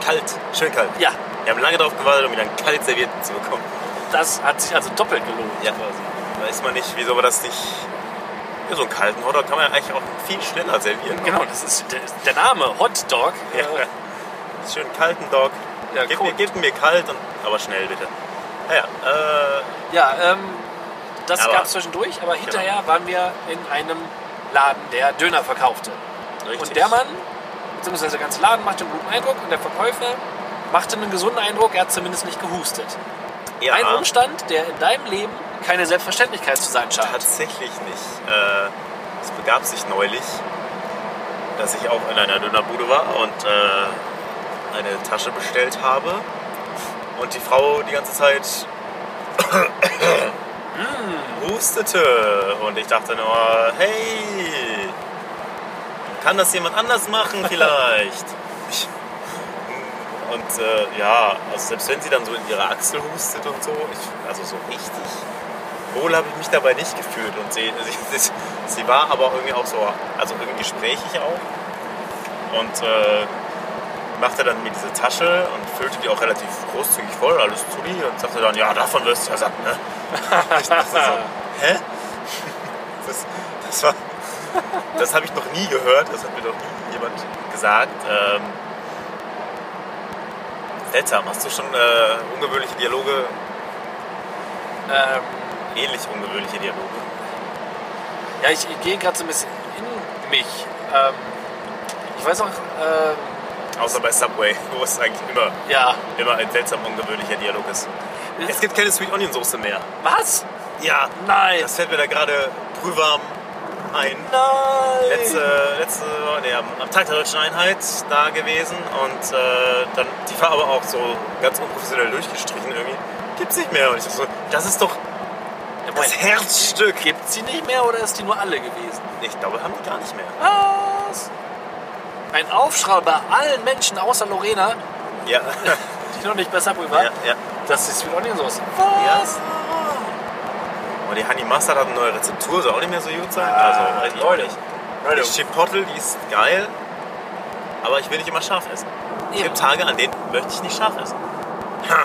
Kalt, schön kalt. Ja, Wir haben lange darauf gewartet, um ihn dann kalt serviert zu bekommen. das hat sich also doppelt gelohnt. Ja. Weiß man nicht, wieso wir das nicht. Ja, so einen kalten Hotdog kann man ja eigentlich auch viel schneller servieren. Genau, das ist der, der Name Hotdog. Ja. Schön kalten Dog. Ja, Gib, cool. mir, gib mir kalt, und, aber schnell bitte. Naja, äh, Ja, ähm, das gab es zwischendurch, aber hinterher waren wir in einem Laden, der Döner verkaufte. richtig. Und der Mann, beziehungsweise der ganze Laden, machte einen guten Eindruck und der Verkäufer machte einen gesunden Eindruck, er hat zumindest nicht gehustet. ja, Ein Umstand, der in deinem Leben keine Selbstverständlichkeit zu sein scheint. Tatsächlich nicht. Äh, es begab sich neulich, dass ich auch in einer Dönerbude war und äh, eine Tasche bestellt habe. Und die Frau die ganze Zeit hustete. Und ich dachte nur, hey, kann das jemand anders machen vielleicht? Ich, und äh, ja, also selbst wenn sie dann so in ihre Achsel hustet und so, ich, also so richtig wohl habe ich mich dabei nicht gefühlt. Und sie, sie, sie, sie war aber irgendwie auch so, also irgendwie gesprächig auch. Und äh, machte dann mir diese Tasche und füllte die auch relativ großzügig voll, alles zu die und sagte dann, ja, davon wirst du ja satt, ne? Ich dachte so, hä? Das, das war, das habe ich noch nie gehört, das hat mir noch nie jemand gesagt. Ähm, seltsam, hast du schon äh, ungewöhnliche Dialoge, Ähm, ähnlich ungewöhnliche Dialoge? ja, ich, ich gehe gerade so ein bisschen in mich. Ähm, ich weiß auch, ähm, Außer bei Subway, wo es eigentlich immer, ja, immer ein seltsam ungewöhnlicher Dialog ist. Es gibt keine Sweet Onion Soße mehr. was? Ja, Nein. das fällt mir da gerade brühwarm ein. Nein. Letzte, letzte, nee, am, Tag der Deutschen Einheit da gewesen und äh, dann, die war aber auch so ganz unprofessionell durchgestrichen irgendwie. Gibt's nicht mehr. Und ich dachte so, das ist doch das Moment, Herzstück. Gibt sie nicht mehr oder ist die nur alle gewesen? Ich glaube, haben die gar nicht mehr. Was? Ein Aufschrei bei allen Menschen außer Lorena, Ja, die noch nicht bei Subway war, ja, ja. das ist Sweet Onion Sauce. Ja. Was? Und die Honey Mustard hat eine neue Rezeptur, soll auch nicht mehr so gut sein. Also, weiß ich Leute. Leute. Die Chipotle, die ist geil, aber ich will nicht immer scharf essen. Es Eben. gibt Tage, an denen möchte ich nicht scharf essen. Ha.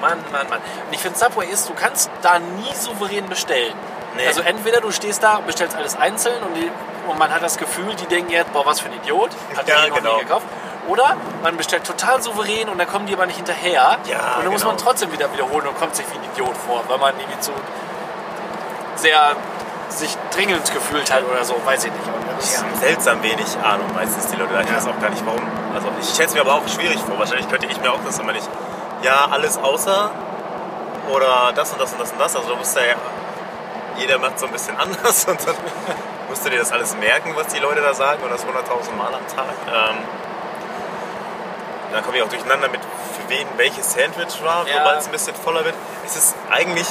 Mann, Mann, Mann. Und ich finde, Subway ist, du kannst da nie souverän bestellen. Nee. Also entweder du stehst da, bestellst alles einzeln und, die, und man hat das Gefühl, die denken jetzt, boah, was für ein Idiot, hat Ja, noch genau. nie gekauft. Oder man bestellt total souverän und dann kommen die aber nicht hinterher. Ja, und dann muss genau. man trotzdem wieder wiederholen und kommt sich wie ein Idiot vor, weil man irgendwie zu sehr sich dringend gefühlt hat oder so, weiß ich nicht. Die haben seltsam wenig Ahnung meistens die Leute. Ich weiß auch gar nicht warum. Also ich stelle es mir aber auch schwierig vor. Wahrscheinlich könnte ich mir auch das immer nicht. Ja, alles außer oder das und das und das und das. Also du musst ja jeder macht so ein bisschen anders und dann musst du dir das alles merken, was die Leute da sagen und das 100.000 Mal am Tag. Ähm, dann komme ich auch durcheinander mit, für wen welches Sandwich war, Ja. sobald es ein bisschen voller wird. Es ist eigentlich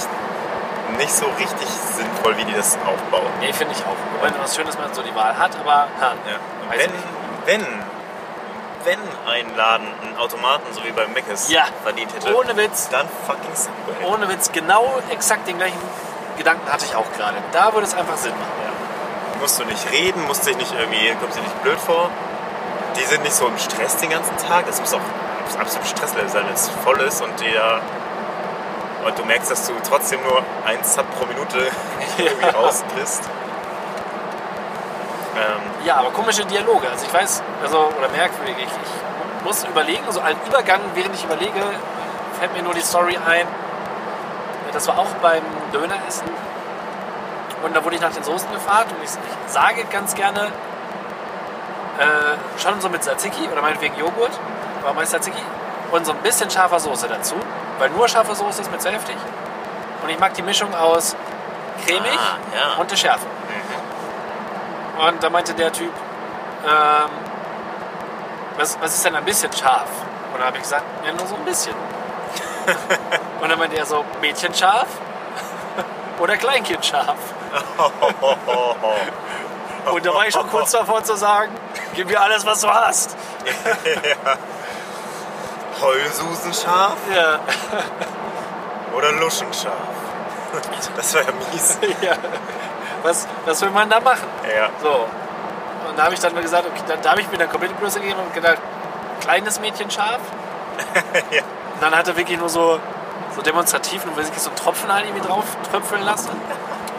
nicht so richtig sinnvoll, wie die das aufbauen. Nee, finde ich auch. Wobei was schön, dass man so die Wahl hat, aber ha, Ja. Wenn, wenn, wenn ein Laden einen Automaten, so wie beim Mc's, Ja. verdient hätte, Ohne Witz, dann fucking Subway. ohne Witz, genau exakt den gleichen Gedanken hatte ich auch gerade. Da würde es einfach Sinn machen. Musst du nicht reden, musst dich nicht irgendwie, kommst dir nicht blöd vor. Die sind nicht so im Stress den ganzen Tag. Das muss auch das absolute Stresslevel sein, wenn es voll ist und der und du merkst, dass du trotzdem nur ein Sub pro Minute irgendwie rauskriegst. Ähm, Ja, aber komische Dialoge. Also ich weiß, also, oder merkwürdig. Ich, ich muss überlegen, so einen Übergang, während ich überlege, fällt mir nur die Story ein. Das war auch beim Döneressen. Und da wurde ich nach den Soßen gefragt und ich, ich sage ganz gerne, äh, schon so mit Tzatziki oder meinetwegen Joghurt, aber meist Tzatziki und so ein bisschen scharfer Soße dazu, weil nur scharfe Soße ist mir zu heftig. Und ich mag die Mischung aus cremig Ah, ja. und der Schärfe. Und da meinte der Typ, ähm, was, was ist denn ein bisschen scharf? Und da habe ich gesagt, ja, nur so ein bisschen. und dann meinte er so, Mädchenscharf oder Kleinkindscharf? Und da war ich schon kurz davor zu sagen, gib mir alles, was du hast. Heulsusenscharf Ja, oder Luschenscharf? Das wäre ja mies. ja. Was, was will man da machen? Ja. So. Und da habe ich dann mal gesagt, okay, dann, da habe ich mir dann komplett Größe gegeben und gedacht, kleines Mädchen scharf. Ja. Und dann hat er wirklich nur so, so demonstrativ nur wirklich so einen Tropfen halt irgendwie drauf tröpfeln lassen.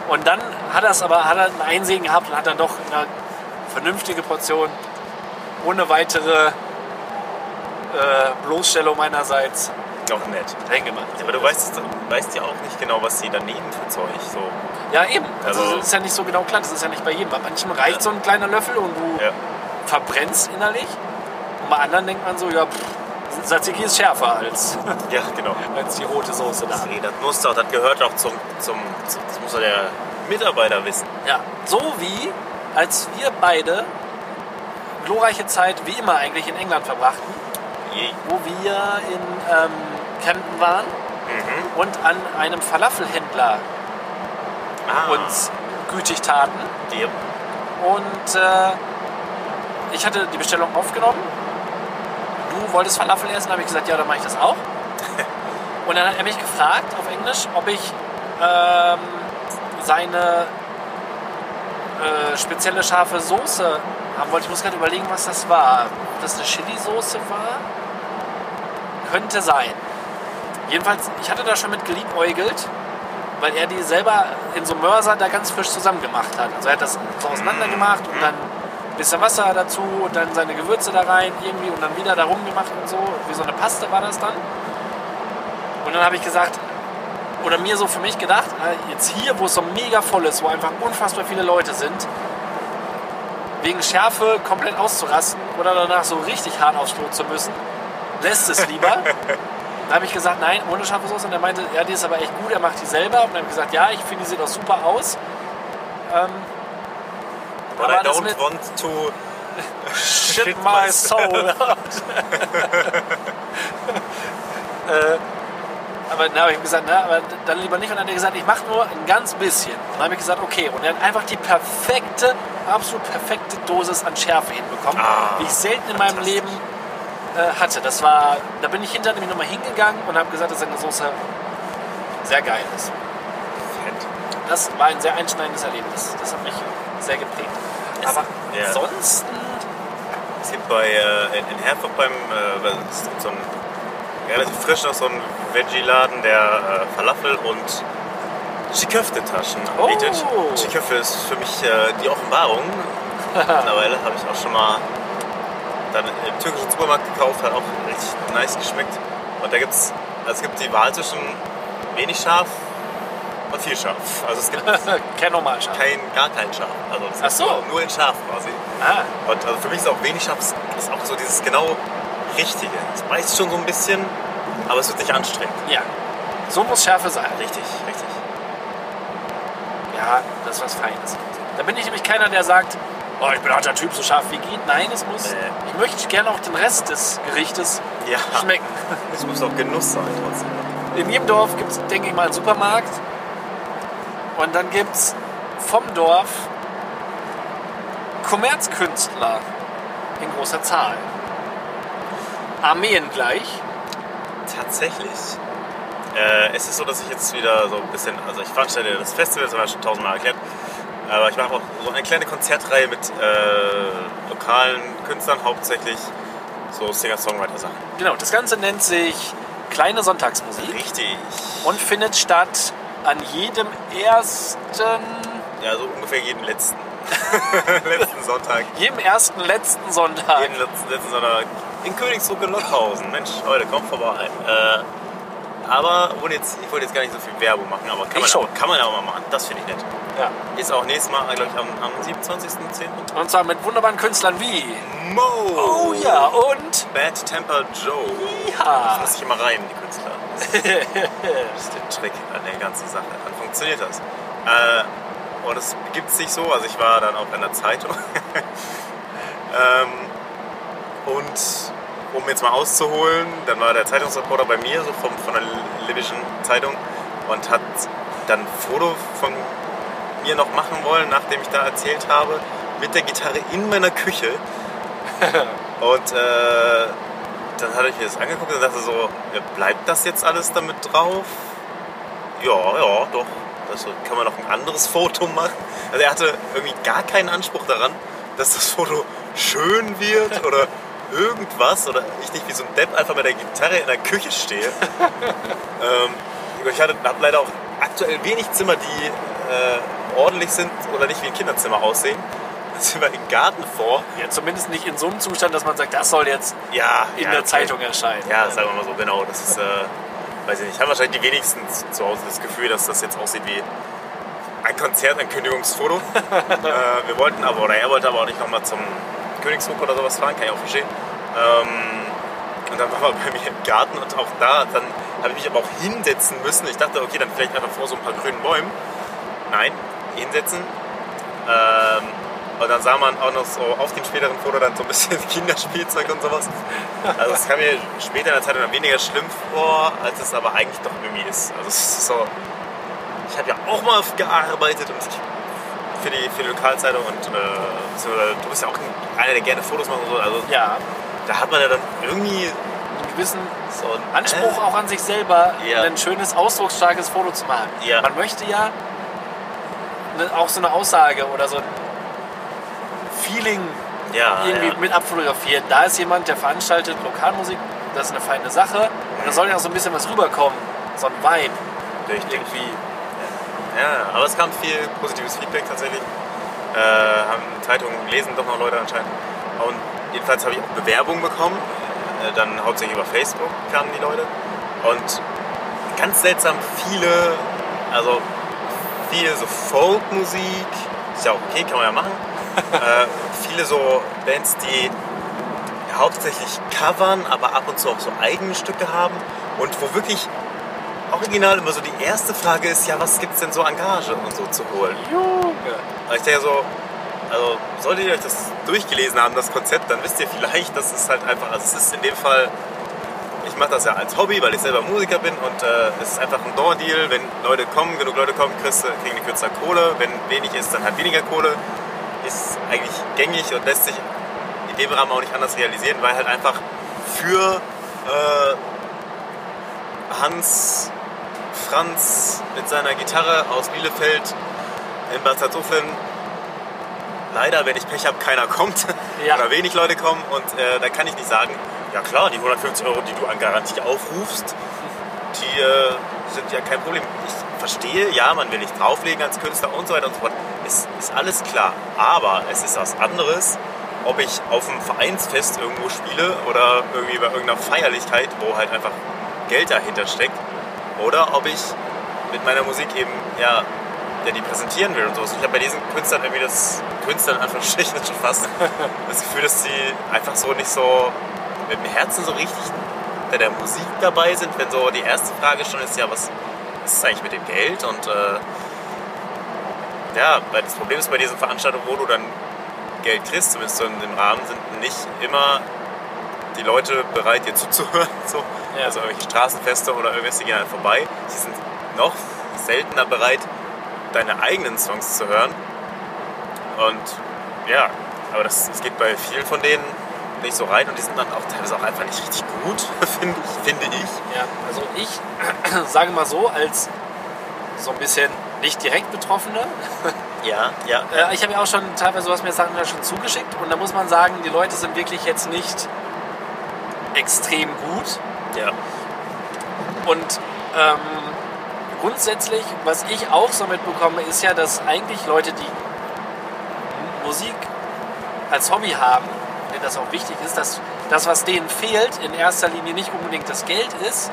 Und dann hat er es aber, hat er ein Einsehen gehabt und hat dann doch eine vernünftige Portion ohne weitere äh, Bloßstellung meinerseits Auch nett. reingemacht. Aber du weißt, weißt ja auch nicht genau, was sie daneben für Zeug so. Ja, eben. Also, Also- das ist ja nicht so genau klar. Das ist ja nicht bei jedem. Bei manchen reicht so ein kleiner Löffel und du Ja. verbrennst innerlich. Und bei anderen denkt man so, ja, pff, Tzatziki ist schärfer als, Ja, genau. als die rote Soße da. Nee, das muss doch, das gehört auch zum, zum, zum das muss doch der Mitarbeiter wissen. Ja, so wie als wir beide glorreiche Zeit wie immer eigentlich in England verbrachten, Je. wo wir in ähm, Camden waren und an einem Falafelhändler Ah, uns gütig taten. die, Und äh, ich hatte die Bestellung aufgenommen. Du wolltest Falafel essen, habe ich gesagt, ja, dann mache ich das auch. Und dann hat er mich gefragt auf Englisch, ob ich ähm, seine äh, spezielle scharfe Soße haben wollte. Ich muss gerade überlegen, was das war. Ob das eine Chili-Soße war? Könnte sein. Jedenfalls, ich hatte da schon mit geliebäugelt, weil er die selber in so einem Mörser da ganz frisch zusammen gemacht hat. Also er hat das so auseinander gemacht und dann bisschen Wasser dazu und dann seine Gewürze da rein irgendwie und dann wieder da rumgemacht und so. Wie so eine Paste war das dann. Und dann habe ich gesagt, oder mir so für mich gedacht, äh, jetzt hier, wo es so mega voll ist, wo einfach unfassbar viele Leute sind, wegen Schärfe komplett auszurasten oder danach so richtig hart aufs Klo zu müssen, lässt es lieber. Da habe ich gesagt, nein, ohne scharfe Soße. Und er meinte, ja, die ist aber echt gut, er macht die selber. Und dann habe ich gesagt, ja, ich finde, die sieht auch super aus. Ähm, but aber I don't mit- want to shit Shit my soul. äh, aber dann habe ich gesagt, na, aber dann lieber nicht. Und dann hat er gesagt, ich mache nur ein ganz bisschen. Und dann habe ich gesagt, okay. Und er hat einfach die perfekte, absolut perfekte Dosis an Schärfe hinbekommen, Ah, die ich selten in meinem Leben äh, hatte. Das war, da bin ich hinter ihm nochmal hingegangen und habe gesagt, dass seine Soße sehr geil ist. Fett. Das war ein sehr einschneidendes Erlebnis. Das hat mich sehr geprägt. Aber ja. ansonsten, Es gibt bei, äh, in Herford beim, äh, es gibt so ein relativ frisch noch so ein Veggie-Laden, der äh, Falafel und Chiköfte-Taschen Oh. anbietet. Chiköfte ist für mich äh, die Offenbarung. Mittlerweile habe ich auch schon mal dann im türkischen Supermarkt gekauft, hat auch richtig nice geschmeckt. Und da gibt's, also es gibt die Wahl zwischen wenig scharf und viel scharf. Also es gibt kein normal scharf. kein, gar kein scharf. Also es Ach so. nur, nur in scharf quasi. Ah, Und also für mich ist auch wenig scharf, ist ist auch so dieses genau Richtige. Es beißt schon so ein bisschen, aber es wird nicht anstrengend. ja. So muss Schärfe sein. Richtig, richtig. Ja, das ist was Feines. Da bin ich nämlich keiner, der sagt, oh, ich bin harter Typ, so scharf wie geht. Nein, es muss. Nee. Ich möchte gerne auch den Rest des Gerichtes Ja, schmecken. es muss auch Genuss sein trotzdem. In jedem Dorf gibt es, denke ich mal, einen Supermarkt. Und dann gibt es vom Dorf Kommerzkünstler in großer Zahl. Armeen gleich. Tatsächlich. Äh, es ist so, dass ich jetzt wieder so ein bisschen, also ich veranstalte das Festival, das haben wir schon tausendmal erklärt, aber ich mache auch so eine kleine Konzertreihe mit äh, lokalen Künstlern hauptsächlich So Singer-Songwriter-Sachen. Genau, das Ganze nennt sich Kleine Sonntagsmusik Richtig. und findet statt an jedem ersten, Ja, so ungefähr jeden letzten. letzten Sonntag. jedem ersten letzten Sonntag. Jeden letzten, letzten Sonntag in Königsruck in Lotthausen. Mensch, Leute, kommt vorbei. Äh, aber jetzt, ich wollte jetzt gar nicht so viel Werbung machen, aber kann, Ich man, schon. Auch, kann man ja auch mal machen. Das finde ich nett. Ja. Ist auch nächstes Mal, glaube ich, am, am 27.10. Und zwar mit wunderbaren Künstlern wie. Mo! Oh ja, und. Bad Temper Joe. Das Ja. muss ich immer reimen, die Künstler. Das ist der Trick an der ganzen Sache. Dann funktioniert das. Äh, und es gibt sich so, also ich war dann auch in der Zeitung. ähm, und um jetzt mal auszuholen, dann war der Zeitungsreporter bei mir, so vom, von der libyschen Zeitung, und hat dann ein Foto von mir noch machen wollen, nachdem ich da erzählt habe, mit der Gitarre in meiner Küche. Und äh, dann hatte ich mir das angeguckt und dachte so, bleibt das jetzt alles damit drauf? Ja, ja, doch. Das kann man noch ein anderes Foto machen. Also er hatte irgendwie gar keinen Anspruch daran, dass das Foto schön wird oder irgendwas oder ich nicht wie so ein Depp einfach mit der Gitarre in der Küche stehe. ähm, ich habe leider auch aktuell wenig Zimmer, die äh, ordentlich sind oder nicht wie ein Kinderzimmer aussehen. Wir im Garten vor. Ja, zumindest nicht in so einem Zustand, dass man sagt, das soll jetzt Ja, in ja, der. Zeitung erscheinen. Ja, sagen wir mal so, genau. Das ist, äh, weiß ich nicht, haben wahrscheinlich die wenigsten zu Hause das Gefühl, dass das jetzt aussieht wie ein Konzertankündigungsfoto. äh, wir wollten aber, oder er wollte aber auch nicht nochmal zum Königshof oder sowas fahren, kann ich auch verstehen. Ähm, und dann waren wir bei mir im Garten und auch da, dann habe ich mich aber auch hinsetzen müssen. Ich dachte, okay, dann vielleicht einfach vor so ein paar grünen Bäumen. Nein, hinsetzen. Ähm, und dann sah man auch noch so auf dem späteren Foto dann so ein bisschen Kinderspielzeug und sowas. Also es kam mir später in der Zeit dann weniger schlimm vor, als es aber eigentlich doch irgendwie ist. Also es ist so, ich habe ja auch mal gearbeitet und für, die, für die Lokalzeitung und äh, du bist ja auch einer, der gerne Fotos macht und so. Also Ja, da hat man ja dann irgendwie einen gewissen so einen Anspruch auch an sich selber, Ja. ein schönes, ausdrucksstarkes Foto zu machen. Ja. Man möchte ja auch so eine Aussage oder so Feeling Ja, irgendwie ja. mit abfotografieren. Da ist jemand, der veranstaltet Lokalmusik, das ist eine feine Sache. Und da soll ja auch so ein bisschen was rüberkommen, so ein Vibe Richtig. irgendwie. Ja, aber es kam viel positives Feedback tatsächlich. Äh, haben Zeitungen gelesen, doch noch Leute anscheinend. Und jedenfalls habe ich auch Bewerbungen bekommen. Äh, dann hauptsächlich über Facebook kamen die Leute. Und ganz seltsam viele, also viel so Folkmusik, ist ja auch okay, kann man ja machen. Äh, viele so Bands, die hauptsächlich covern, aber ab und zu auch so eigene Stücke haben. Und wo wirklich original immer so die erste Frage ist, ja, was gibt's denn so an Gage und so zu holen? Junge. Und ich denke so, also solltet ihr euch das durchgelesen haben, das Konzept, dann wisst ihr vielleicht, dass es halt einfach, also es ist in dem Fall, ich mache das ja als Hobby, weil ich selber Musiker bin und äh, es ist einfach ein Door-Deal. Wenn Leute kommen, genug Leute kommen, kriegst, du- kriegen die Künstler Kohle. Wenn wenig ist, dann halt weniger Kohle. Ist eigentlich gängig und lässt sich in dem Rahmen auch nicht anders realisieren, weil halt einfach für äh, Hans Franz mit seiner Gitarre aus Bielefeld in Bad Salzuflen leider, wenn ich Pech habe, keiner kommt Ja. oder wenig Leute kommen und äh, da kann ich nicht sagen, ja klar, die 150 Euro, die du an Garantie aufrufst, die äh, sind ja kein Problem. Ich verstehe, ja, man will nicht drauflegen als Künstler und so weiter und so fort. Ist, ist alles klar. Aber es ist was anderes, ob ich auf einem Vereinsfest irgendwo spiele oder irgendwie bei irgendeiner Feierlichkeit, wo halt einfach Geld dahinter steckt. Oder ob ich mit meiner Musik eben, ja, ja die präsentieren will und so. Ich habe bei diesen Künstlern irgendwie das, Künstlern in Anführungsstrichen schon fast, das Gefühl, dass sie einfach so nicht so mit dem Herzen so richtig bei der Musik dabei sind, wenn so die erste Frage schon ist, ja, was, was ist eigentlich mit dem Geld? Und äh, ja, weil das Problem ist bei diesen Veranstaltungen, wo du dann Geld kriegst, zumindest so in dem Rahmen, sind nicht immer die Leute bereit, dir zuzuhören. So. Ja. Also irgendwelche Straßenfeste oder irgendwas, die gehen halt vorbei. Sie sind noch seltener bereit, deine eigenen Songs zu hören. Und ja, aber das, das geht bei vielen von denen nicht so rein und die sind dann auch teilweise auch einfach nicht richtig gut, finde ich. Finde ich. Ja, also ich sage mal so, als so ein bisschen nicht direkt Betroffene, Ja, ja. äh, ich habe ja auch schon teilweise, du hast mir Sachen ja schon zugeschickt und da muss man sagen, die Leute sind wirklich jetzt nicht extrem gut. Ja. Und ähm, grundsätzlich, was ich auch so mitbekomme, ist ja, dass eigentlich Leute, die Musik als Hobby haben, denen das auch wichtig ist, dass das, was denen fehlt, in erster Linie nicht unbedingt das Geld ist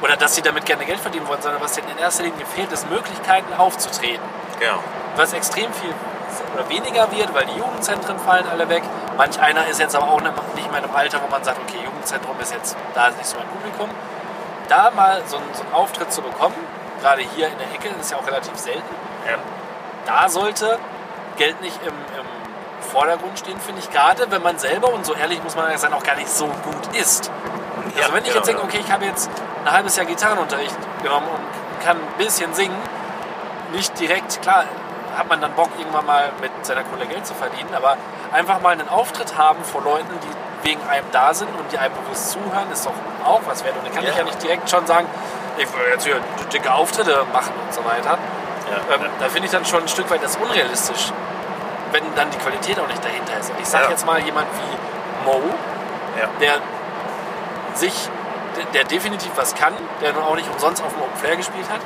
oder dass sie damit gerne Geld verdienen wollen, sondern was denen in erster Linie fehlt, ist Möglichkeiten aufzutreten. Genau. Was extrem viel oder weniger wird, weil die Jugendzentren fallen alle weg. Manch einer ist jetzt aber auch nicht mehr in einem Alter, wo man sagt, okay, Jugendzentrum ist jetzt, da ist nicht so mein Publikum. Da mal so einen, so einen Auftritt zu bekommen, gerade hier in der Ecke, ist ja auch relativ selten. Ja. Da sollte Geld nicht im, im Vordergrund stehen, finde ich. Gerade wenn man selber, und so ehrlich muss man ja sein, auch gar nicht so gut ist. Ja, Also wenn ich genau, jetzt denke, okay, ich habe jetzt ein halbes Jahr Gitarrenunterricht genommen und kann ein bisschen singen, nicht direkt, klar, hat man dann Bock, irgendwann mal mit seiner Kohle Geld zu verdienen, aber einfach mal einen Auftritt haben vor Leuten, die wegen einem da sind und die einem bewusst zuhören, ist doch auch was wert. Und dann kann ich Ja. ja nicht direkt schon sagen, ich will jetzt hier dicke Auftritte machen und so weiter. Ja. Ähm, da finde ich dann schon ein Stück weit das unrealistisch, wenn dann die Qualität auch nicht dahinter ist. Und ich sage Ja. jetzt mal jemand wie Mo, Ja. der sich, der, definitiv was kann, der nun auch nicht umsonst auf dem Open Flair gespielt hat,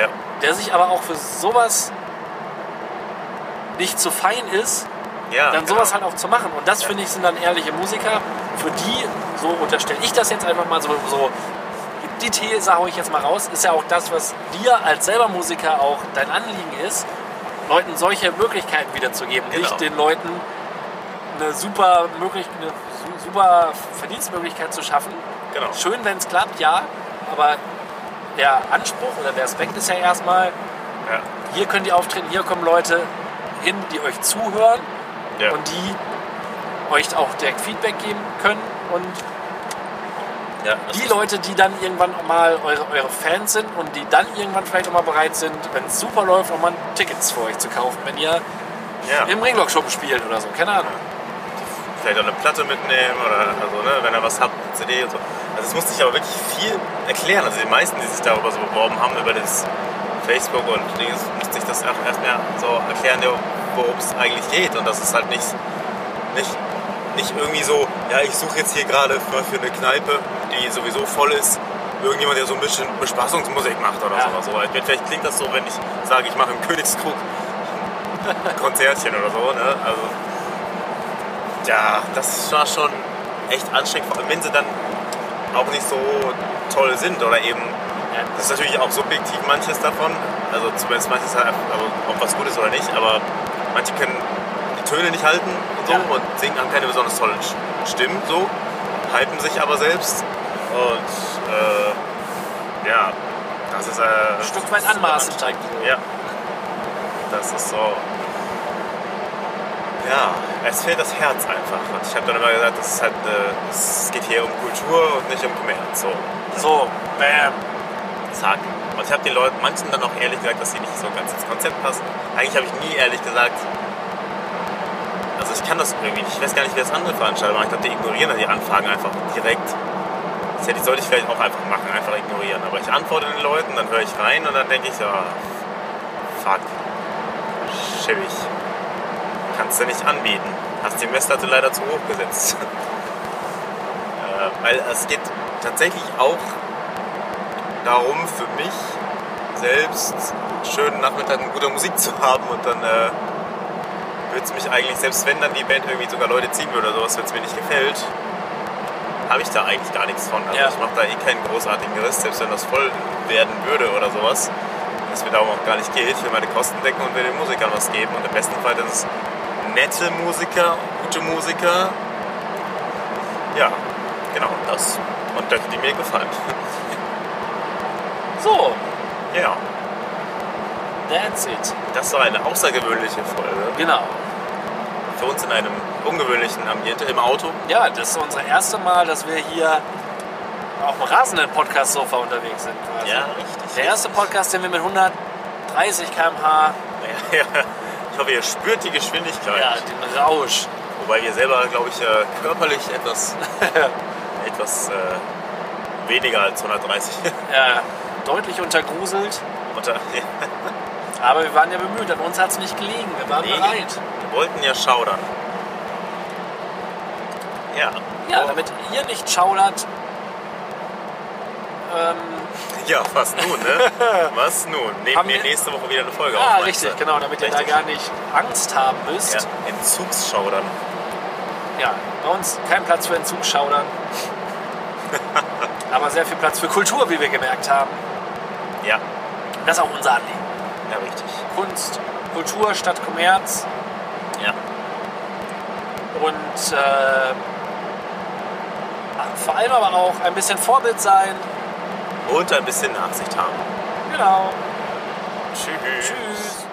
Ja. der sich aber auch für sowas nicht zu fein ist, Ja. dann sowas genau. halt auch zu machen. Und das finde ich sind dann ehrliche Musiker, für die, so unterstelle ich das jetzt einfach mal so, so die These hau ich jetzt mal raus, ist ja auch das, was dir als selber Musiker auch dein Anliegen ist, Leuten solche Möglichkeiten wiederzugeben, Genau. nicht den Leuten eine super, möglich, eine su- super Verdienstmöglichkeit zu schaffen. Genau. Schön, wenn es klappt, ja, aber der Anspruch oder der Aspekt ist ja erstmal, Ja. hier können die auftreten, hier kommen Leute hin, die euch zuhören Ja. und die euch auch direkt Feedback geben können und ja. die Leute, die dann irgendwann mal eure, eure Fans sind und die dann irgendwann vielleicht auch mal bereit sind, wenn es super läuft, auch mal Tickets für euch zu kaufen, wenn ihr Ja. im Ringlock-Shop spielt oder so, keine Ahnung. vielleicht auch eine Platte mitnehmen oder also, ne, wenn ihr was habt, eine CD und so. Also es musste ich aber wirklich viel erklären. Also die meisten, die sich darüber so beworben haben, über das Facebook und Dings, musste ich das erst erst mehr so erklären, worum es eigentlich geht. Und das ist halt nicht, nicht, nicht irgendwie so, ja, ich suche jetzt hier gerade für, für eine Kneipe, die sowieso voll ist, irgendjemand, der so ein bisschen Bespaßungsmusik macht oder Ja. so. Also, vielleicht klingt das so, wenn ich sage, ich mache im Königskrug ein Konzertchen oder so. Ne? Also, ja, das war schon echt anstrengend, vor allem wenn sie dann auch nicht so toll sind oder eben, das ist natürlich auch subjektiv manches davon, also zumindest manches, halt, also ob was gut ist oder nicht, aber manche können die Töne nicht halten so Ja. und singen, haben keine besonders tollen Stimmen so, hypen sich aber selbst und äh, ja, das ist äh, Ein Stück weit anmaßend eigentlich. ja. Das ist so. Ja, es fehlt das Herz einfach. Und ich habe dann immer gesagt, das ist halt eine, es geht hier um Kultur und nicht um Kommerz. So, So, bam. zack. Und ich habe den Leuten, manchen dann auch ehrlich gesagt, dass sie nicht so ganz ins Konzept passen. Eigentlich habe ich nie ehrlich gesagt, also ich kann das irgendwie. Ich weiß gar nicht, wie das andere Veranstalter machen. Ich glaube, die ignorieren dann die Anfragen einfach direkt. Das hätte, sollte ich vielleicht auch einfach machen, einfach ignorieren. Aber ich antworte den Leuten, dann höre ich rein und dann denke ich, ja, fuck, schäbig. Kannst du nicht anbieten. Hast die Messlatte leider zu hoch gesetzt. äh, weil es geht tatsächlich auch darum, für mich selbst einen schönen Nachmittag mit guter Musik zu haben und dann äh, würde es mich eigentlich, selbst wenn dann die Band irgendwie sogar Leute ziehen würde oder sowas, wenn es mir nicht gefällt, habe ich da eigentlich gar nichts von. Also Ja. ich mache da eh keinen großartigen Riss, selbst wenn das voll werden würde oder sowas. Dass mir darum auch gar nicht geht. Ich will meine Kosten decken und will den Musikern was geben. Und im besten Fall sind es nette Musiker, gute Musiker. Ja, genau das. Und Leute, die mir gefallen. So, Ja, that's it. das das war eine außergewöhnliche Folge. Genau. Für uns in einem ungewöhnlichen Ambiente im Auto. Ja, das ist unser erstes Mal, dass wir hier auf dem rasenden Podcast-Sofa unterwegs sind. Quasi. Ja, richtig. Der erste Podcast, den wir mit 130 km/h, Ja, ich hoffe, ihr spürt die Geschwindigkeit. ja, den Rausch. Wobei wir selber, glaube ich, äh, körperlich etwas, etwas äh, weniger als 130 Ja, deutlich untergruselt. unter. Aber wir waren ja bemüht, an uns hat es nicht gelegen. Wir waren Nee. bereit. Wir wollten ja schaudern. Ja. Ja, damit ihr nicht schaudert, ähm, Ja, was nun, ne? Was nun? Nehmen Haben wir nächste Woche wieder eine Folge ja, auf. richtig, meinst du? genau, damit ihr da Richtig. gar nicht Angst haben müsst. Ja, Entzugsschaudern. Ja, bei uns kein Platz für Entzugsschaudern. Aber sehr viel Platz für Kultur, wie wir gemerkt haben. Ja, Das ist auch unser Anliegen. Ja, richtig. Kunst, Kultur statt Kommerz Ja. und äh, vor allem aber auch ein bisschen Vorbild sein. Und ein bisschen Nachsicht haben. Genau. Tschüss. Tschüss.